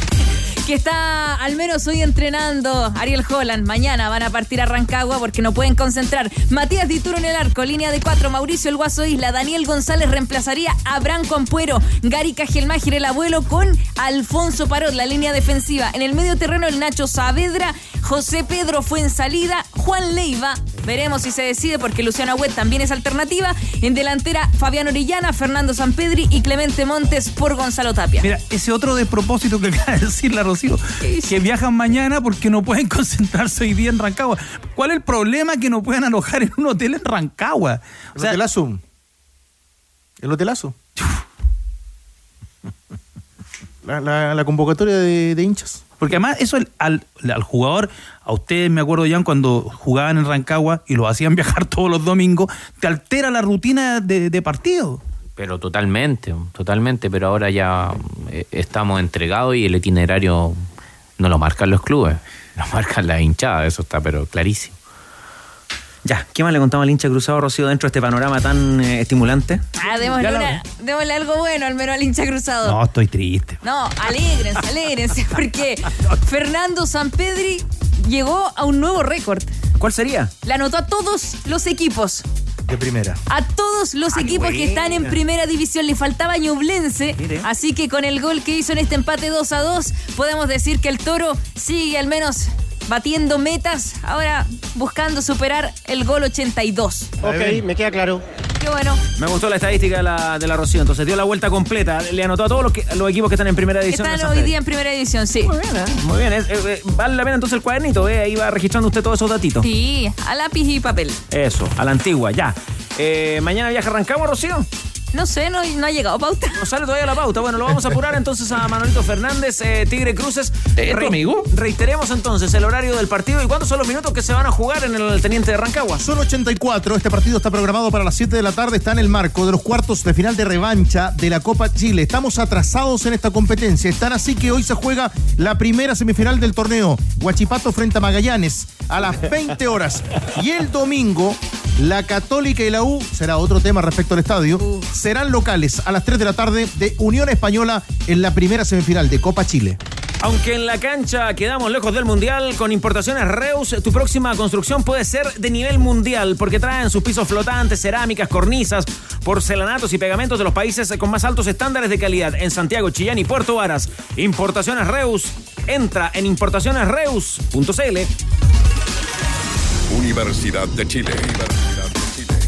Que está al menos hoy entrenando Ariel Holland. Mañana van a partir a Rancagua porque no pueden concentrar. Matías Dituro en el arco, línea de cuatro. Mauricio El Guaso Isla. Daniel González reemplazaría a Branco Ampuero. Gary Cajelmáger, el abuelo, con Alfonso Parot, la línea defensiva. En el medio terreno, el Nacho Saavedra. José Pedro fue en salida. Juan Leiva. Veremos si se decide porque Luciano Huet también es alternativa. En delantera, Fabián Orellana, Fernando Sampedri y Clemente Montes por Gonzalo Tapia. Mira, ese otro despropósito que acaba de decir la Rocío, que viajan mañana porque no pueden concentrarse hoy día en Rancagua. ¿Cuál es el problema que no puedan alojar en un hotel en Rancagua? O El hotelazo. El hotelazo. La, la- la convocatoria de, de hinchas. Porque además eso al, al, al jugador, a ustedes me acuerdo ya cuando jugaban en Rancagua y lo hacían viajar todos los domingos, te altera la rutina de, de partido. Pero totalmente, totalmente, pero ahora ya eh, estamos entregados y el itinerario no lo marcan los clubes, lo marcan la hinchada, eso está pero clarísimo. Ya, ¿qué más le contamos al hincha cruzado, Rocío, dentro de este panorama tan eh, estimulante? Ah, démosle, Ya la- una- démosle algo bueno, al menos al hincha cruzado. No, estoy triste. No, alégrense, alégrense, porque Fernando Sampedri llegó a un nuevo récord. ¿Cuál sería? Le anotó a todos los equipos. De primera. A todos los equipos que están en primera división le faltaba Ñublense, así que con el gol que hizo en este empate 2 a 2, podemos decir que el Toro sigue al menos batiendo metas, ahora buscando superar el gol 82. Ok, me queda claro. Qué bueno. Me gustó la estadística de la, de la Rocío, entonces dio la vuelta completa, le anotó a todos los, que- los equipos que están en primera división. Están hoy día en primera división, sí. Muy bien, es- eh, eh, vale la pena entonces el cuadernito, ¿eh? ahí va registrando usted todos esos datitos. Sí, a lápiz y papel. Eso, a la antigua, ya. Eh, ¿Mañana viaja arrancamos, Rocío? No sé, no, no ha llegado pauta. No sale todavía la pauta. Bueno, lo vamos a apurar entonces a Manolito Fernández, eh, Tigre Cruces. ¿Es tu amigo? Reiteremos entonces el horario del partido y cuántos son los minutos que se van a jugar en el Teniente de Rancagua. Son 84. Este partido está programado para las 7 de la tarde. Está en el marco de los cuartos de final de revancha de la Copa Chile. Estamos atrasados en esta competencia. Están así que hoy se juega la primera semifinal del torneo. Huachipato frente a Magallanes a las 20 horas. Y el domingo, la Católica y la U, será otro tema respecto al estadio, serán locales a las 3 de la tarde de Unión Española en la primera semifinal de Copa Chile. Aunque en la cancha quedamos lejos del mundial, con importaciones Reus, tu próxima construcción puede ser de nivel mundial, porque traen sus pisos flotantes, cerámicas, cornisas, porcelanatos y pegamentos de los países con más altos estándares de calidad en Santiago, Chillán y Puerto Varas. Importaciones Reus. Entra en importacionesreus.cl. Universidad de Chile.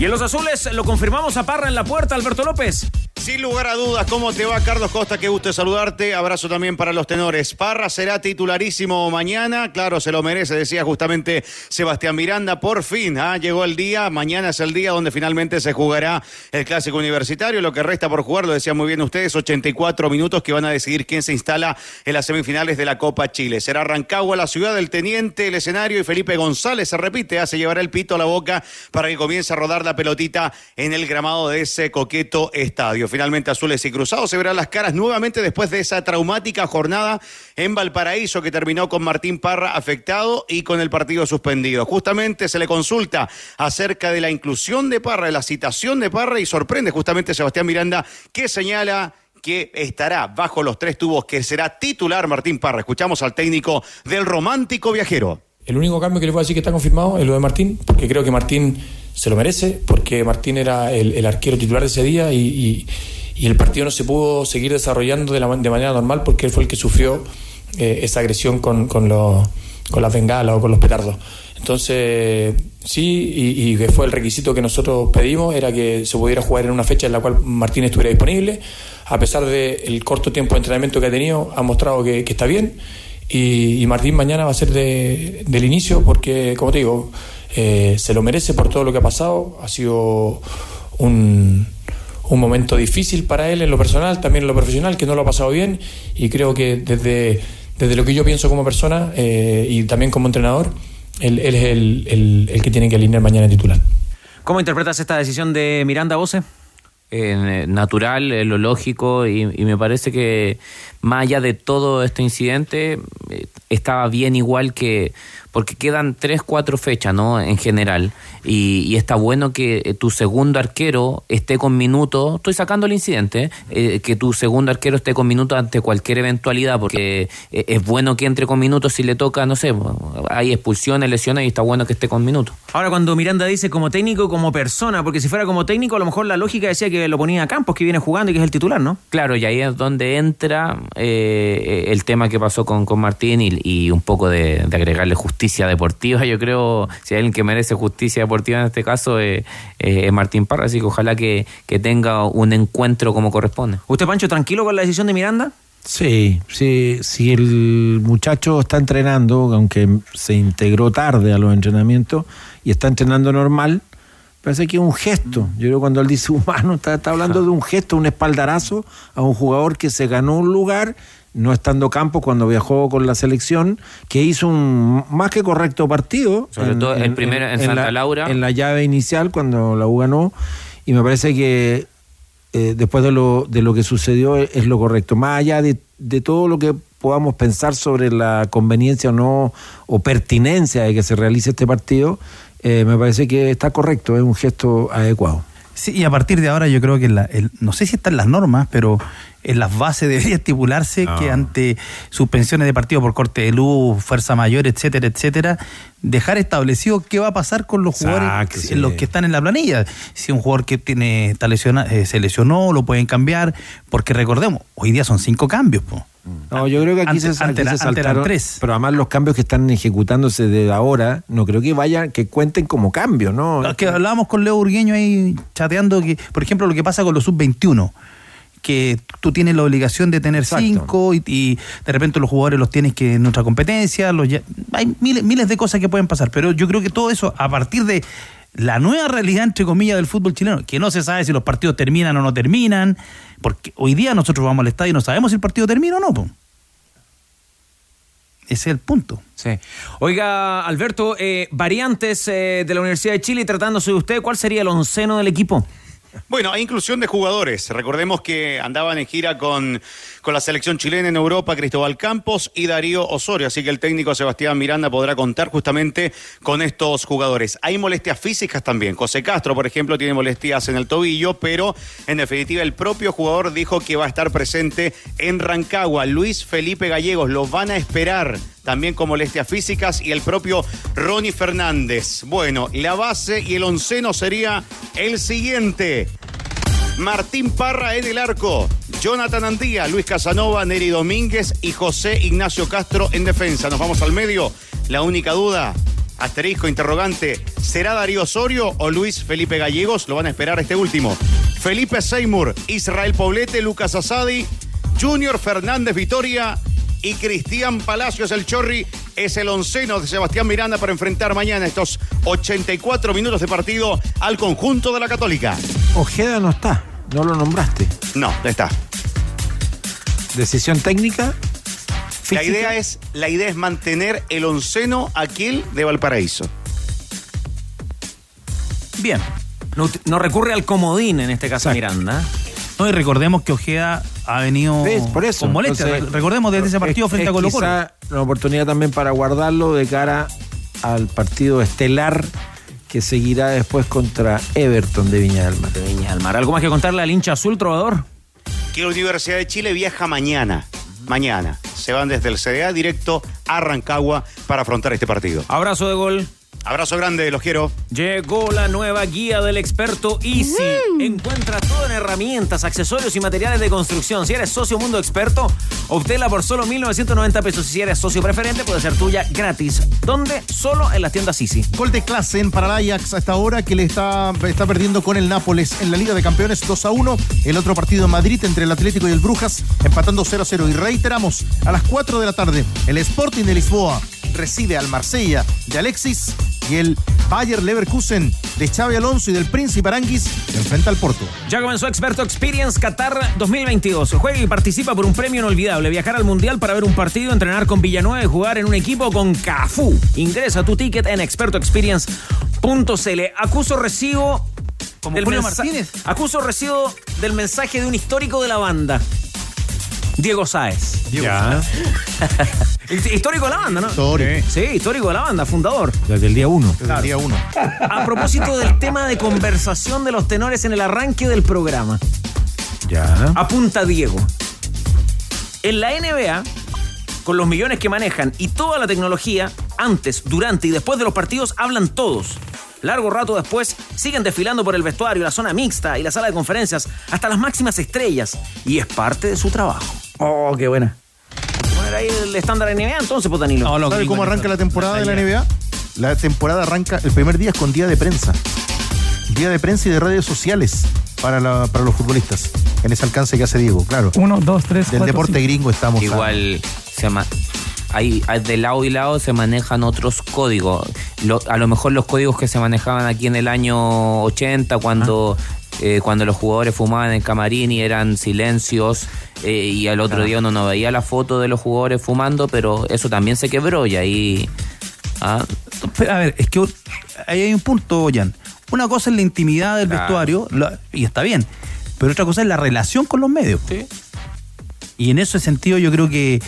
Y en los azules lo confirmamos a Parra en la puerta, Alberto López. Sin lugar a dudas, ¿cómo te va, Carlos Costa? Qué gusto saludarte. Abrazo también para los tenores. Parra será titularísimo mañana. Claro, se lo merece, decía justamente Sebastián Miranda. Por fin, ¿ah? llegó el día. Mañana es el día donde finalmente se jugará el clásico universitario. Lo que resta por jugar, lo decían muy bien ustedes, 84 minutos que van a decidir quién se instala en las semifinales de la Copa Chile. Será Rancagua, la ciudad del teniente, el escenario y Felipe González se repite, ¿ah? se llevará el pito a la boca para que comience a rodar la pelotita en el gramado de ese coqueto estadio. Finalmente Azules y Cruzados se verán las caras nuevamente después de esa traumática jornada en Valparaíso que terminó con Martín Parra afectado y con el partido suspendido. Justamente se le consulta acerca de la inclusión de Parra, de la citación de Parra y sorprende justamente Sebastián Miranda que señala que estará bajo los tres tubos, que será titular Martín Parra. Escuchamos al técnico del romántico viajero. El único cambio que le puedo decir que está confirmado es lo de Martín, porque creo que Martín se lo merece, porque Martín era el, arquero titular de ese día y, el partido no se pudo seguir desarrollando de, la, de manera normal porque él fue el que sufrió eh, esa agresión con, con, los- con las bengalas o con los petardos. Entonces, sí, y, que fue el requisito que nosotros pedimos, era que se pudiera jugar en una fecha en la cual Martín estuviera disponible. A pesar del corto tiempo de entrenamiento que ha tenido, ha mostrado que está bien. Y, Martín mañana va a ser de- del inicio porque, como te digo, eh, se lo merece por todo lo que ha pasado. Ha sido un, momento difícil para él en lo personal, también en lo profesional, que no lo ha pasado bien. Y creo que desde, desde lo que yo pienso como persona eh, y también como entrenador, él, es el, el- el que tiene que alinear mañana en titular. ¿Cómo interpretas esta decisión de Miranda Bose? Eh, natural, eh, lo lógico, y, y me parece que más allá de todo este incidente, eh, estaba bien igual que, porque quedan tres, cuatro fechas, ¿no? En general, y, y está bueno que eh, tu segundo arquero esté con minutos, estoy sacando el incidente, eh, que tu segundo arquero esté con minutos ante cualquier eventualidad, porque eh, es bueno que entre con minutos si le toca, no sé, hay expulsiones, lesiones, y está bueno que esté con minutos. Ahora, cuando Miranda dice como técnico, como persona, porque si fuera como técnico, a lo mejor la lógica decía que lo ponía a Campos, que viene jugando y que es el titular, ¿no? Claro, y ahí es donde entra eh, el tema que pasó con, con Martín y, y un poco de, de agregarle justicia deportiva. Yo creo, si hay alguien que merece justicia deportiva en este caso, eh, eh, es Martín Parra, así que ojalá que, que tenga un encuentro como corresponde. ¿Usted, Pancho, tranquilo con la decisión de Miranda? Sí, sí, si el muchacho está entrenando, aunque se integró tarde a los entrenamientos y está entrenando normal, parece que es un gesto. Yo creo que cuando él dice humano, está, está hablando de un gesto, un espaldarazo a un jugador que se ganó un lugar no estando Campos cuando viajó con la selección, que hizo un más que correcto partido. Sobre todo el primero en Santa la, Laura. En la llave inicial, cuando la U ganó. Y me parece que eh, después de lo, de lo que sucedió es, es lo correcto. Más allá de, de todo lo que podamos pensar sobre la conveniencia o no, o pertinencia de que se realice este partido, eh, me parece que está correcto, es un gesto adecuado. Sí, y a partir de ahora yo creo que la- el- no sé si están las normas, pero en las bases debería estipularse Ah. que ante suspensiones de partido por corte de luz, fuerza mayor, etcétera, etcétera, dejar establecido qué va a pasar con los jugadores sí. los que están en la planilla. Si un jugador que tiene está lesiona- eh, se lesionó, lo pueden cambiar, porque recordemos, hoy día son cinco cambios. po. No, yo creo que aquí Ante- se, ante aquí la- se ante eran saltaron, tres. pero además los cambios que están ejecutándose desde ahora, no creo que vayan, que cuenten como cambios, ¿no? Es que hablábamos con Leo Urgueño ahí chateando que, por ejemplo, lo que pasa con los sub-21, que tú tienes la obligación de tener Exacto. cinco y, y de repente los jugadores los tienes que en otra competencia, los ya- hay miles, miles de cosas que pueden pasar, pero yo creo que todo eso a partir de la nueva realidad, entre comillas, del fútbol chileno, que no se sabe si los partidos terminan o no terminan, porque hoy día nosotros vamos al estadio y no sabemos si el partido termina o no. po. Ese es el punto. Sí. Oiga, Alberto, eh, variantes eh, de la Universidad de Chile, tratándose de usted, ¿cuál sería el onceno del equipo? Bueno, hay inclusión de jugadores. Recordemos que andaban en gira con, con la selección chilena en Europa, Cristóbal Campos y Darío Osorio. Así que el técnico Sebastián Miranda podrá contar justamente con estos jugadores. Hay molestias físicas también. José Castro, por ejemplo, tiene molestias en el tobillo, pero en definitiva el propio jugador dijo que va a estar presente en Rancagua. Luis Felipe Gallegos lo van a esperar también con molestias físicas y el propio Ronnie Fernández. Bueno, la base y el onceno sería el siguiente. Martín Parra en el arco, Jonathan Andía, Luis Casanova, Neri Domínguez y José Ignacio Castro en defensa. Nos vamos al medio. La única duda, asterisco interrogante, ¿será Darío Osorio o Luis Felipe Gallegos? Lo van a esperar este último. Felipe Seymour, Israel Poblete, Lucas Asadi, Junior Fernández Vitoria y Cristian Palacios el Chorri es el onceno de Sebastián Miranda para enfrentar mañana estos 84 minutos de partido al conjunto de la Católica. Ojeda no está, no lo nombraste. No, ya está. Decisión técnica. La idea es, la idea es mantener el onceno aquel de Valparaíso. Bien. No, no recurre al comodín en este caso Miranda. No, y recordemos que Ojeda ha venido ¿Ves? Por eso. con molestias. Entonces, recordemos desde ese partido es- frente es a Colo Colo. quizá una oportunidad también para guardarlo de cara al partido estelar que seguirá después contra Everton de Viña del Mar. De Viña del Mar. ¿Algo más que contarle al hincha azul, trovador? Que la Universidad de Chile viaja mañana. Mañana. Se van desde el CDA directo a Rancagua para afrontar este partido. Abrazo de gol. Abrazo grande, los quiero. Llegó la nueva guía del experto Easy. Encuentra todo en herramientas, accesorios y materiales de construcción. Si eres socio Mundo Experto, obténla por solo 1.990 pesos. Y si eres socio preferente, puede ser tuya gratis. ¿Dónde? Solo en las tiendas Easy. Gol de Klassen para el Ajax a esta hora que le está, está perdiendo con el Nápoles en la Liga de Campeones 2 a 1. El otro partido en Madrid entre el Atlético y el Brujas empatando 0 a 0. Y reiteramos, a las 4 de la tarde, el Sporting de Lisboa recibe al Marsella de Alexis y el Bayer Leverkusen de Xavi Alonso y del Príncipe Aranguis se enfrenta al Porto. Ya comenzó Experto Experience Qatar 2022. Juega y participa por un premio inolvidable. Viajar al Mundial para ver un partido, entrenar con Villanueva y jugar en un equipo con Cafú. Ingresa tu ticket en expertoexperience.cl. Acuso recibo... Como Julio Martínez. Acuso recibo del mensaje de un histórico de la banda. Diego Sáez. Ya. Histórico de la banda, ¿no? Histórico. Sí, histórico de la banda, fundador. Desde el día uno. Desde el día 1. A propósito del tema de conversación de los tenores en el arranque del programa. Ya. Apunta Diego. En la NBA, con los millones que manejan y toda la tecnología, antes, durante y después de los partidos hablan todos. Largo rato después siguen desfilando por el vestuario, la zona mixta y la sala de conferencias, hasta las máximas estrellas. Y es parte de su trabajo. Oh, qué buena. Poner ahí el estándar NBA entonces, pues Danilo. No, lo ¿Sabe gringos cómo arranca la temporada de la NBA? La temporada arranca, el primer día es con día de prensa. Día de prensa y de redes sociales para, la- para los futbolistas. En ese alcance que hace Diego, claro. Uno, dos, tres, Del cuatro, deporte cinco. gringo estamos. Igual se ma- hay, de lado y lado se manejan otros códigos. Lo- a lo mejor los códigos que se manejaban aquí en el año 80 cuando eh, cuando los jugadores fumaban en camarín y eran silencios eh, y al otro día uno no veía la foto de los jugadores fumando, pero eso también se quebró y ahí... ah, a ver, es que ahí hay un punto, Jan. Una cosa es la intimidad del Claro. vestuario, la- y está bien. Pero otra cosa es la relación con los medios. Y en ese sentido yo creo que,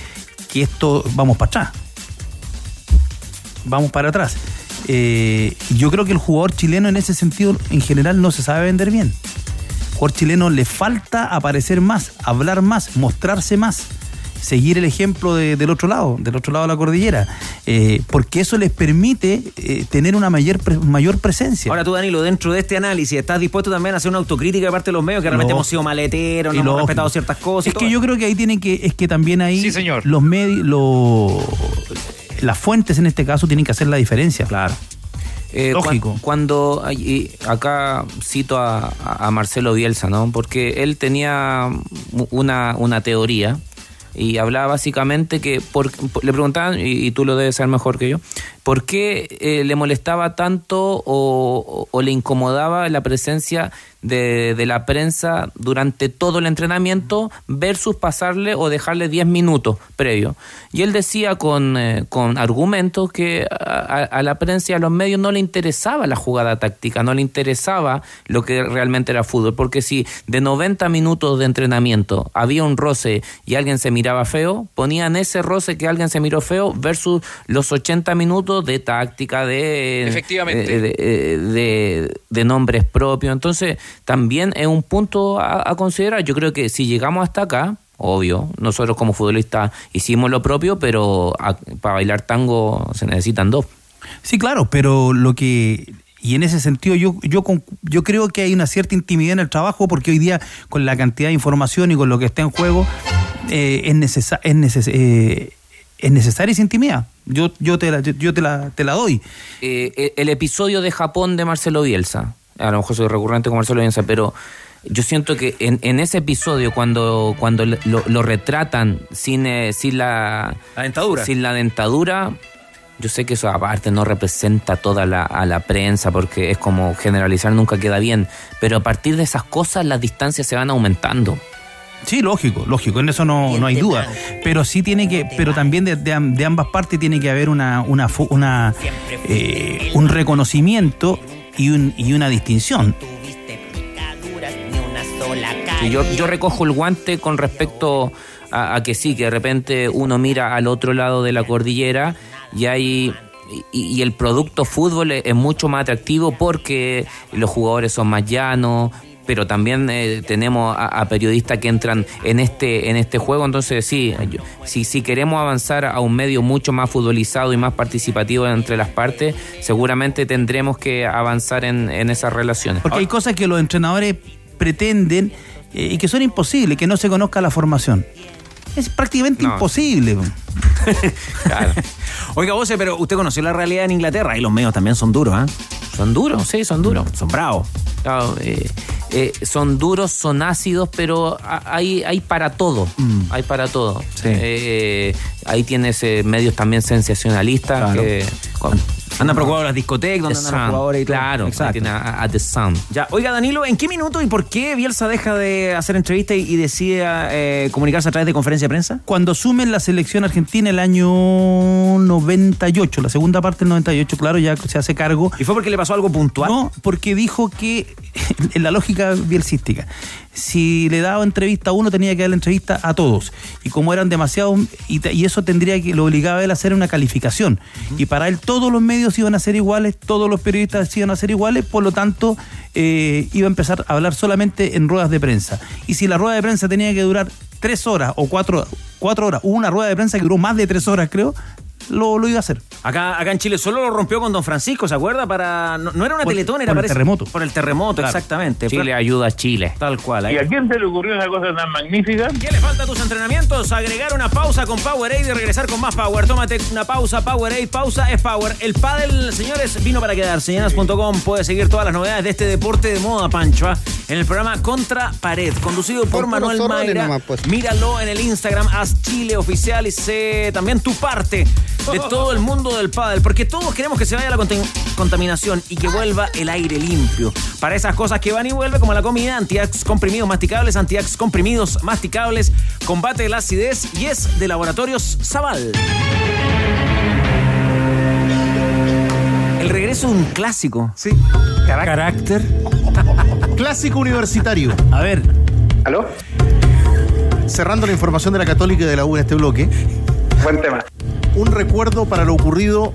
que esto vamos para atrás. Vamos para atrás. Eh, yo creo que el jugador chileno en ese sentido en general no se sabe vender bien. Al jugador chileno le falta aparecer más, hablar más, mostrarse más, seguir el ejemplo de- del otro lado, del otro lado de la cordillera, eh, porque eso les permite eh, tener una mayor, pre- mayor presencia. Ahora tú, Danilo, dentro de este análisis, ¿estás dispuesto también a hacer una autocrítica de parte de los medios que realmente hemos sido maleteros, Y no hemos respetado ciertas cosas? y Es todo que yo creo que ahí tienen que, es que también ahí los medios, los las fuentes en este caso tienen que hacer la diferencia. Claro. Eh, Lógico. cuan- Cuando, y acá cito a, a Marcelo Bielsa, ¿no? Porque él tenía una, una teoría y hablaba básicamente que, por, le preguntaban, y, tú lo debes saber mejor que yo, ¿por qué eh, le molestaba tanto o le incomodaba la presencia de, de la prensa durante todo el entrenamiento versus pasarle o dejarle 10 minutos previo? Y él decía con, eh, con argumentos que a, la prensa y a los medios no le interesaba la jugada táctica, no le interesaba lo que realmente era fútbol, porque si de 90 minutos de entrenamiento había un roce y alguien se miraba feo, ponían ese roce que alguien se miró feo versus los 80 minutos de táctica, de, Efectivamente. de, de- de- de nombres propios. Entonces, también es un punto a, a considerar. Yo creo que si llegamos hasta acá, obvio, nosotros como futbolistas hicimos lo propio, pero a- para bailar tango se necesitan dos. Sí, claro, pero lo que y en ese sentido yo yo yo creo que hay una cierta intimidad en el trabajo porque hoy día con la cantidad de información y con lo que está en juego eh, es necesa- es, neces- eh, es necesaria esa intimidad. Yo yo te la yo, yo te la te la doy. Eh, el episodio de Japón de Marcelo Bielsa, a lo mejor soy recurrente con Marcelo Bielsa, pero yo siento que en, en ese episodio cuando, cuando lo, lo retratan sin, eh, sin la, dentadura. Sin la dentadura, yo sé que eso aparte no representa toda la, a la prensa porque es como generalizar nunca queda bien, pero a partir de esas cosas las distancias se van aumentando. Sí, lógico, lógico, en eso no, no hay duda. Pero sí tiene que, pero también de, de am- de ambas partes tiene que haber una, una, una eh, un reconocimiento y, un, y una distinción. Sí, yo, yo recojo el guante con respecto a, que sí, que de repente uno mira al otro lado de la cordillera y hay y, el producto fútbol es mucho más atractivo porque los jugadores son más llanos pero también eh, tenemos a, a periodistas que entran en este en este juego entonces sí yo- si, si queremos avanzar a un medio mucho más futbolizado y más participativo entre las partes seguramente tendremos que avanzar en, en esas relaciones Porque hay cosas que los entrenadores pretenden eh, y que son imposibles, que no se conozca la formación. Es prácticamente No. imposible. Oiga, vos, pero usted conoció la realidad en Inglaterra y los medios también son duros, ¿ah? Son duros, sí, son duros. Son bravos. Claro, eh, eh, son duros, son ácidos, pero hay, hay para todo. Hay para todo. Eh, ahí tienes eh, medios también sensacionalistas Claro. que. Preocupados de las discotecas, donde andan los jugadores y todo. Claro, Exacto. tiene a, a The Sun. Ya, oiga Danilo, ¿en qué minuto y por qué Bielsa deja de hacer entrevistas y, y decide eh, comunicarse a través de conferencia de prensa? Cuando asumen la selección argentina el año 98, la segunda parte del 98, claro, ya se hace cargo. ¿Y fue porque le pasó algo puntual? No, porque dijo que, en la lógica bielcística, si le daba entrevista a uno, tenía que darle entrevista a todos. Y como eran demasiados, y, y eso tendría que, lo obligaba a él a hacer una calificación. Y para él todos los medios iban a ser iguales, todos los periodistas iban a ser iguales, por lo tanto, eh, iba a empezar a hablar solamente en ruedas de prensa. Y si la rueda de prensa tenía que durar tres horas o cuatro, cuatro horas, hubo una rueda de prensa que duró más de tres horas, creo, lo, lo iba a hacer. Acá, acá en Chile solo lo rompió con Don Francisco, ¿se acuerda? Para No, no era una Por- teletón, era por el terremoto. Por el terremoto, Claro. exactamente. Chile Fue- ayuda a Chile. Tal cual. ahí. ¿Y a quién se le ocurrió esa cosa tan magnífica? ¿Qué le falta a tus entrenamientos? Agregar una pausa con Powerade y regresar con más Power. Tómate una pausa, Powerade. Pausa es Power. El pádel, señores, vino para quedarse. Llenas.com puede seguir todas las novedades de este deporte de moda, Pancho. ¿ah? En el programa Contra Pared, conducido por Manuel Mayra. nomás, pues. Míralo en el Instagram, haz Chile Oficial y sé también tu parte de todo el mundo del pádel, porque todos queremos que se vaya la contam- contaminación y que vuelva el aire limpio. Para esas cosas que van y vuelven, como la comida, antiax comprimidos masticables, antiax comprimidos masticables, combate la acidez y es de Laboratorios Zaval. El regreso de un clásico. Sí. Carácter. Clásico universitario. A ver. ¿Aló? Cerrando la información de la Católica y de la U en este bloque. Buen tema. Un recuerdo para lo ocurrido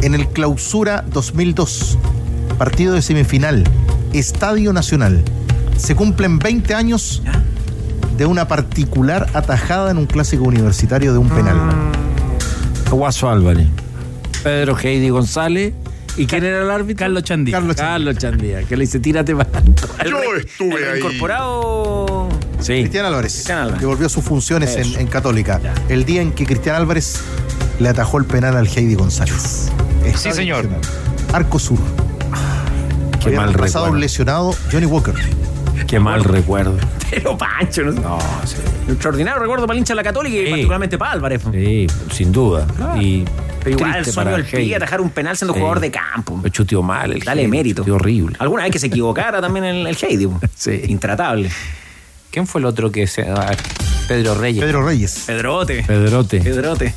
en el Clausura 2002. Partido de semifinal. Estadio Nacional. Se cumplen 20 años de una particular atajada en un clásico universitario de un penal. Guaso Álvarez. Pedro Heidi González. ¿Y quién era el árbitro? Carlos Chandía. Carlos Chandía. Carlos Chandía, que le dice tírate para Yo estuve ahí. Incorporado. Sí. Cristian Álvarez, Cristian Álvarez. que volvió a sus funciones en, Católica. El día en que Cristian Álvarez le atajó el penal al Heidi González. Sí, señor. Arco Sur. Qué Había mal pasado recuerdo. lesionado Johnny Walker. Qué mal recuerdo. Pero Pancho, no, No, sí. Extraordinario recuerdo para el hincha de la Católica y Sí. particularmente para Álvarez. Sí, sin duda. Y Pero igual el sueño del pie, atajar un penal siendo Sí. jugador de campo. Lo chuteó mal el Dale Heidi, mérito. horrible. Alguna vez que se equivocara también el, el Heidi. Sí. Intratable. ¿Quién fue el otro que se. ah, Pedro Reyes. Pedro Reyes. Pedrote. Pedrote. Pedrote.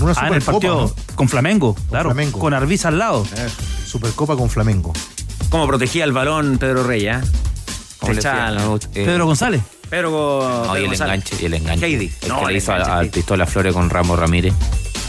Una Ah, en el Supercopa. partido con Flamengo, claro. Flamengo. Con Arbiza al lado. Supercopa con Flamengo. ¿Cómo protegía el balón Pedro Reyes? ¿eh? Eh, Pedro González. Pedro, No, y el González. enganche, y el enganche. Heidi. El No, que el le hizo enganche, a-. Pistola Flores con Ramos Ramírez.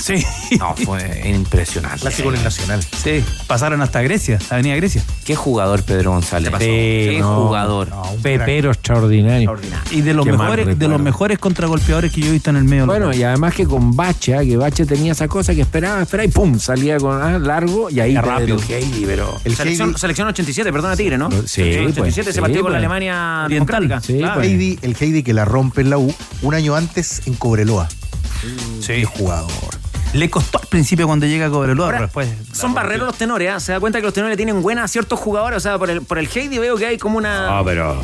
Sí. No, fue impresionante. Clásico en el Nacional. Sí. Pasaron hasta Grecia, Avenida Grecia. Qué jugador Pedro González. pasó? Qué no, jugador. Pepero extraordinario. Y de los Qué mal mejores, de los mejores contragolpeadores que yo he visto en el medio. Bueno, y además que con Bache, ah, que Bache tenía esa cosa que esperaba, esperaba y pum, salía con ah, largo y ahí rápido. el Heidi, pero. El Selección, Heidi, selección 87, perdona Tigre, ¿no? Sí, Selección pues, 87 sí, se partió con la pues. Alemania Oriental. Sí, Claro. pues. Heidi- el Heidi que la rompe en la U un año antes en Cobreloa. Sí. Qué jugador. Le costó al principio cuando llega a Cobreloa, Ahora, pero después. Son barreros los tenores, ¿ah? Se da cuenta que los tenores tienen buenas a ciertos jugadores. O sea, por el, por el Heidi veo que hay como una, Ah, pero.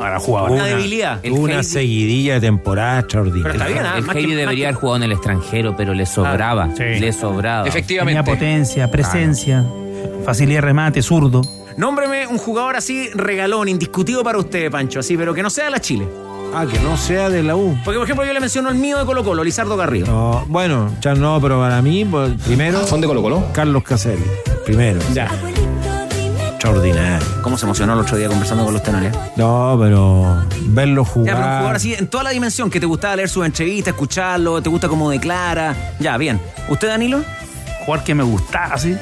Ahora jugaba. una debilidad. el Una Heidi- seguidilla de temporada extraordinaria. Pero está bien, ¿ah? El Heidi debería que- haber jugado en el extranjero, pero le sobraba. sí. Le sobraba. Tenía potencia, presencia, facilidad de remate, zurdo. Nómbreme un jugador así regalón, indiscutido para usted, Pancho, así, pero que no sea de la Chile. Ah, que no sea de la U. Porque, por ejemplo, yo le menciono el mío de Colo Colo, Lizardo Garrido. No, bueno, ya no, pero para mí, pues, primero. ¿Son de Colo Colo? Carlos Caselli. Primero. Ya. Extraordinario. ¿Cómo se emocionó el otro día conversando con los tenores? No, pero verlo Ya, pero jugar. así, en toda la dimensión, que te gustaba leer sus entrevistas, escucharlo, te gusta cómo declara. Ya, bien. ¿Usted, Danilo? Jugador que me gustaba, así.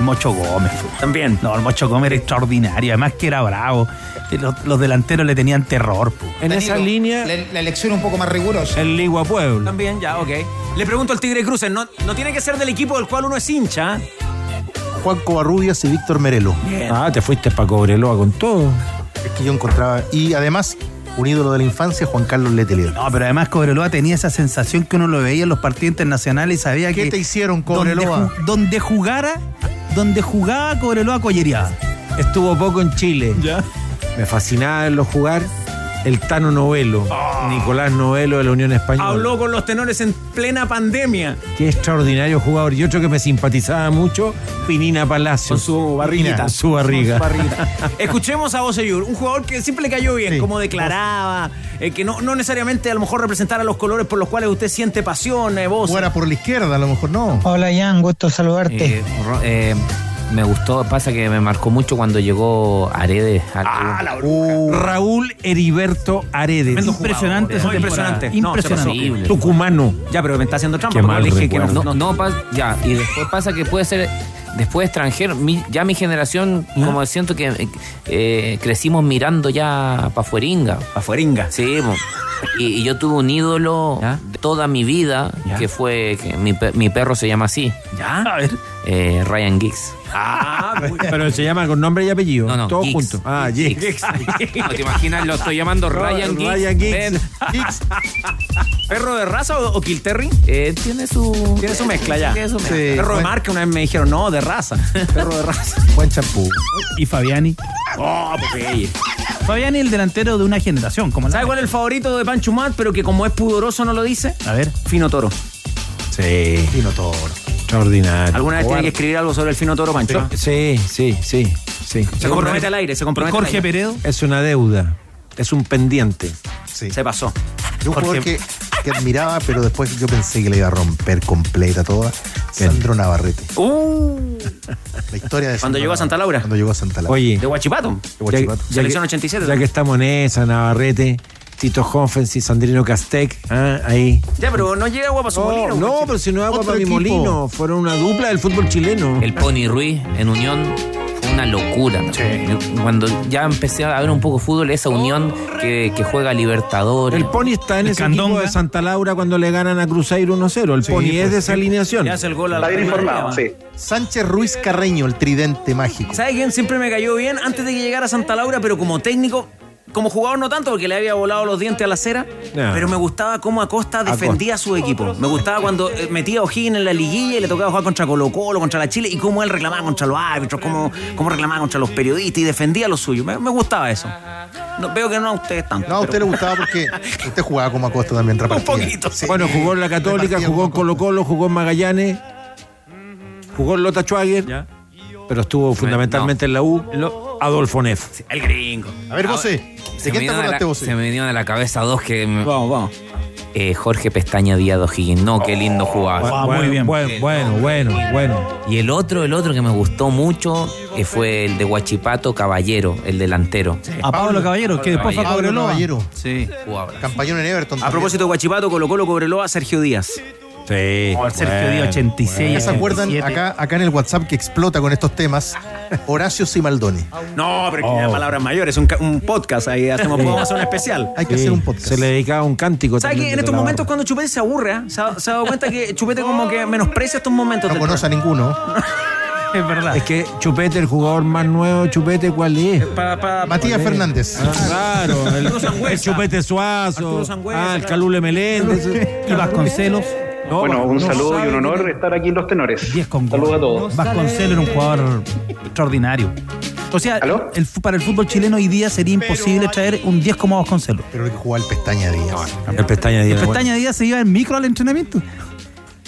El Mocho Gómez. También. No, el Mocho Gómez era extraordinario. Además que era bravo. Los, los delanteros le tenían terror. po. En esa línea, La, la elección un poco más rigurosa. el Ligua Pueblo. También, ya, ok. Le pregunto al Tigre Cruces, no, no tiene que ser del equipo del cual uno es hincha. ¿eh? Juan Covarrubias y Víctor Merelo. Bien. Ah, te fuiste para Cobreloa con todo. Es que yo encontraba. Y además, un ídolo de la infancia, Juan Carlos Letelier. No, pero además Cobreloa tenía esa sensación que uno lo veía en los partidos internacionales y sabía ¿Qué que te hicieron, donde, Cobreloa? ju- donde jugara, donde jugaba Cobreloa collereaba. Estuvo poco en Chile. Ya. Me fascinaba verlo jugar. El Tano Novelo. Nicolás Novelo de la Unión Española. Habló con los tenores en plena pandemia. Qué extraordinario jugador. Y otro que me simpatizaba mucho, Pinina Palacio. Con su barriguita. Con su barriga. Con su barriguita. Escuchemos a Boseyur, un jugador que siempre le cayó bien, Sí. como declaraba, eh, que no, no necesariamente a lo mejor representara los colores por los cuales usted siente pasión, eh, vos. Fuera por la izquierda, a lo mejor no. Hola, Jan, gusto saludarte. Eh, eh, me gustó, pasa que me marcó mucho cuando llegó Aredes al club. Uh, Raúl Heriberto Aredes. Impresionante jugador, eh. Impresionante. No. Impresionante. Tucumano. Ya, pero me está haciendo trampa Qué porque mal le dije que no. No, ya, y después pasa que puede ser después extranjero. Mi- ya mi generación, como siento que eh, crecimos mirando ya pa' fueringa. Afueringa. Sí, po. y, y yo tuve un ídolo ¿Ya? de toda mi vida, ¿Ya? que fue, que mi, pe- mi perro se llama así, ¿Ya? A ver. eh, Ryan Giggs. Ah, muy. Pero se llama con nombre y apellido. No, no, Todos Giggs. juntos. Ah, Giggs. Giggs. No, ¿Te imaginas? Lo estoy llamando Ryan Giggs. Ryan Giggs. Ven. ¿Perro de raza o, o Kilterry? Eh, tiene su... Tiene su mezcla ya. Tiene su mezcla. Sí. Perro de bueno. marca, una vez me dijeron, no, de raza. Perro de raza. buen champú. Y Fabiani. Oh, Popeye. Fabiani el delantero de una generación. Como la- ¿Sabe cuál es el favorito de Pancho Mat, pero que como es pudoroso no lo dice? A ver. Fino Toro. Sí. Fino Toro. Extraordinario. ¿Alguna vez tiene que escribir algo sobre el fino toro, Pancho? Sí, sí, sí, sí. Se compromete al aire, se compromete al aire. Peredo. Es una deuda, es un pendiente. Sí. Se pasó. Es un jugador que, que admiraba, pero después yo pensé que le iba a romper completa toda. Sandro Navarrete. Uh, La historia de Cuando llegó a Santa. Laura. Cuando llegó a Santa Laura. Oye, de Huachipato. De Huachipato. ya, Selección que- 87. ya que estamos en esa, Navarrete, Tito Honfens y Sandrino Castec, ah, ahí. Ya, pero no llega agua para su molino. No, pero si no es agua para mi equipo. molino, fueron una dupla del fútbol chileno. El Pony Ruiz en Unión fue una locura. Yo- Cuando ya empecé a ver un poco fútbol, esa Unión que, que juega Libertadores. El Pony está en El ese equipo Candonga. de Santa Laura cuando le ganan a Cruzeiro 1-0. El Sí, Pony pues, es de esa sí. alineación. Le hace el gol Está bien Real informado, sí. Sánchez Ruiz Carreño, el tridente mágico. ¿Sabe quién siempre me cayó bien antes de que llegara a Santa Laura, pero como técnico? Como jugador no tanto porque le había volado los dientes a la cera, pero me gustaba cómo Acosta defendía a su equipo. Me gustaba cuando eh, metía a O'Higgins en la liguilla y le tocaba jugar contra Colo Colo, contra la Chile, y cómo él reclamaba contra los árbitros, cómo, cómo reclamaba contra los periodistas y defendía lo suyo. Me, me gustaba eso. No, veo que no a ustedes tanto. No, a usted pero- le gustaba porque usted jugaba como Acosta también, repartía. Un poquito. Sí. Bueno, jugó en la Católica, jugó en Colo Colo, jugó en Magallanes, jugó en Lota Schwager, pero estuvo fundamentalmente en la U. Adolfo Neff. El gringo. A ver, vos, ¿de Se me, quién te acordaste la, vos? se me vinieron a la cabeza dos que. me- Vamos, vamos. eh, Jorge Pestaña Díaz de O'Higgins. No, qué lindo jugaba. Ah, muy bien. Bueno, bueno, bueno, bueno. Y el otro, el otro que me gustó mucho eh, fue el de Huachipato Caballero, el delantero. A Pablo Caballero, que después fue a Pablo Cobreloa. Caballero, Sí. Jugaba. campañón en Everton. A también. propósito de Guachipato, Colo Colo Cobreloa, Sergio Díaz. Sí. O al Sergio bueno. Díaz 86. ¿Ya se acuerdan 87? acá, acá en el WhatsApp que explota con estos temas? Horacio Simaldoni. No, pero que ya palabras mayores, un, ca- un podcast ahí, hacemos, podemos hacer un especial. Hay que Sí, hacer un podcast. Se le dedicaba un cántico. ¿Sabes también que en de estos la momentos barra. cuando Chupete se aburre, ¿ah? se, ha, se ha dado cuenta que Chupete como que menosprecia estos momentos No del conoce a ninguno. Es verdad. Es que Chupete, el jugador más nuevo, Chupete, ¿cuál es? Pa- pa- Matías Fernández. Ah, claro, el, Arturo Sangüesa. el Chupete Suazo, Arturo Sangüesa, ah, el claro. Calule Meléndez. Y Vasconcelos, No, bueno, un no saludo y un honor estar aquí en Los Tenores. 10 con Saludos a todos. Vasconcelos era un jugador extraordinario. O sea, ¿Aló? el, para el fútbol chileno hoy día sería imposible traer un 10 como Vasconcelos. Pero el que jugaba el Pestaña Díaz. El pestaña Díaz. Pestaña Díaz se iba en micro al entrenamiento.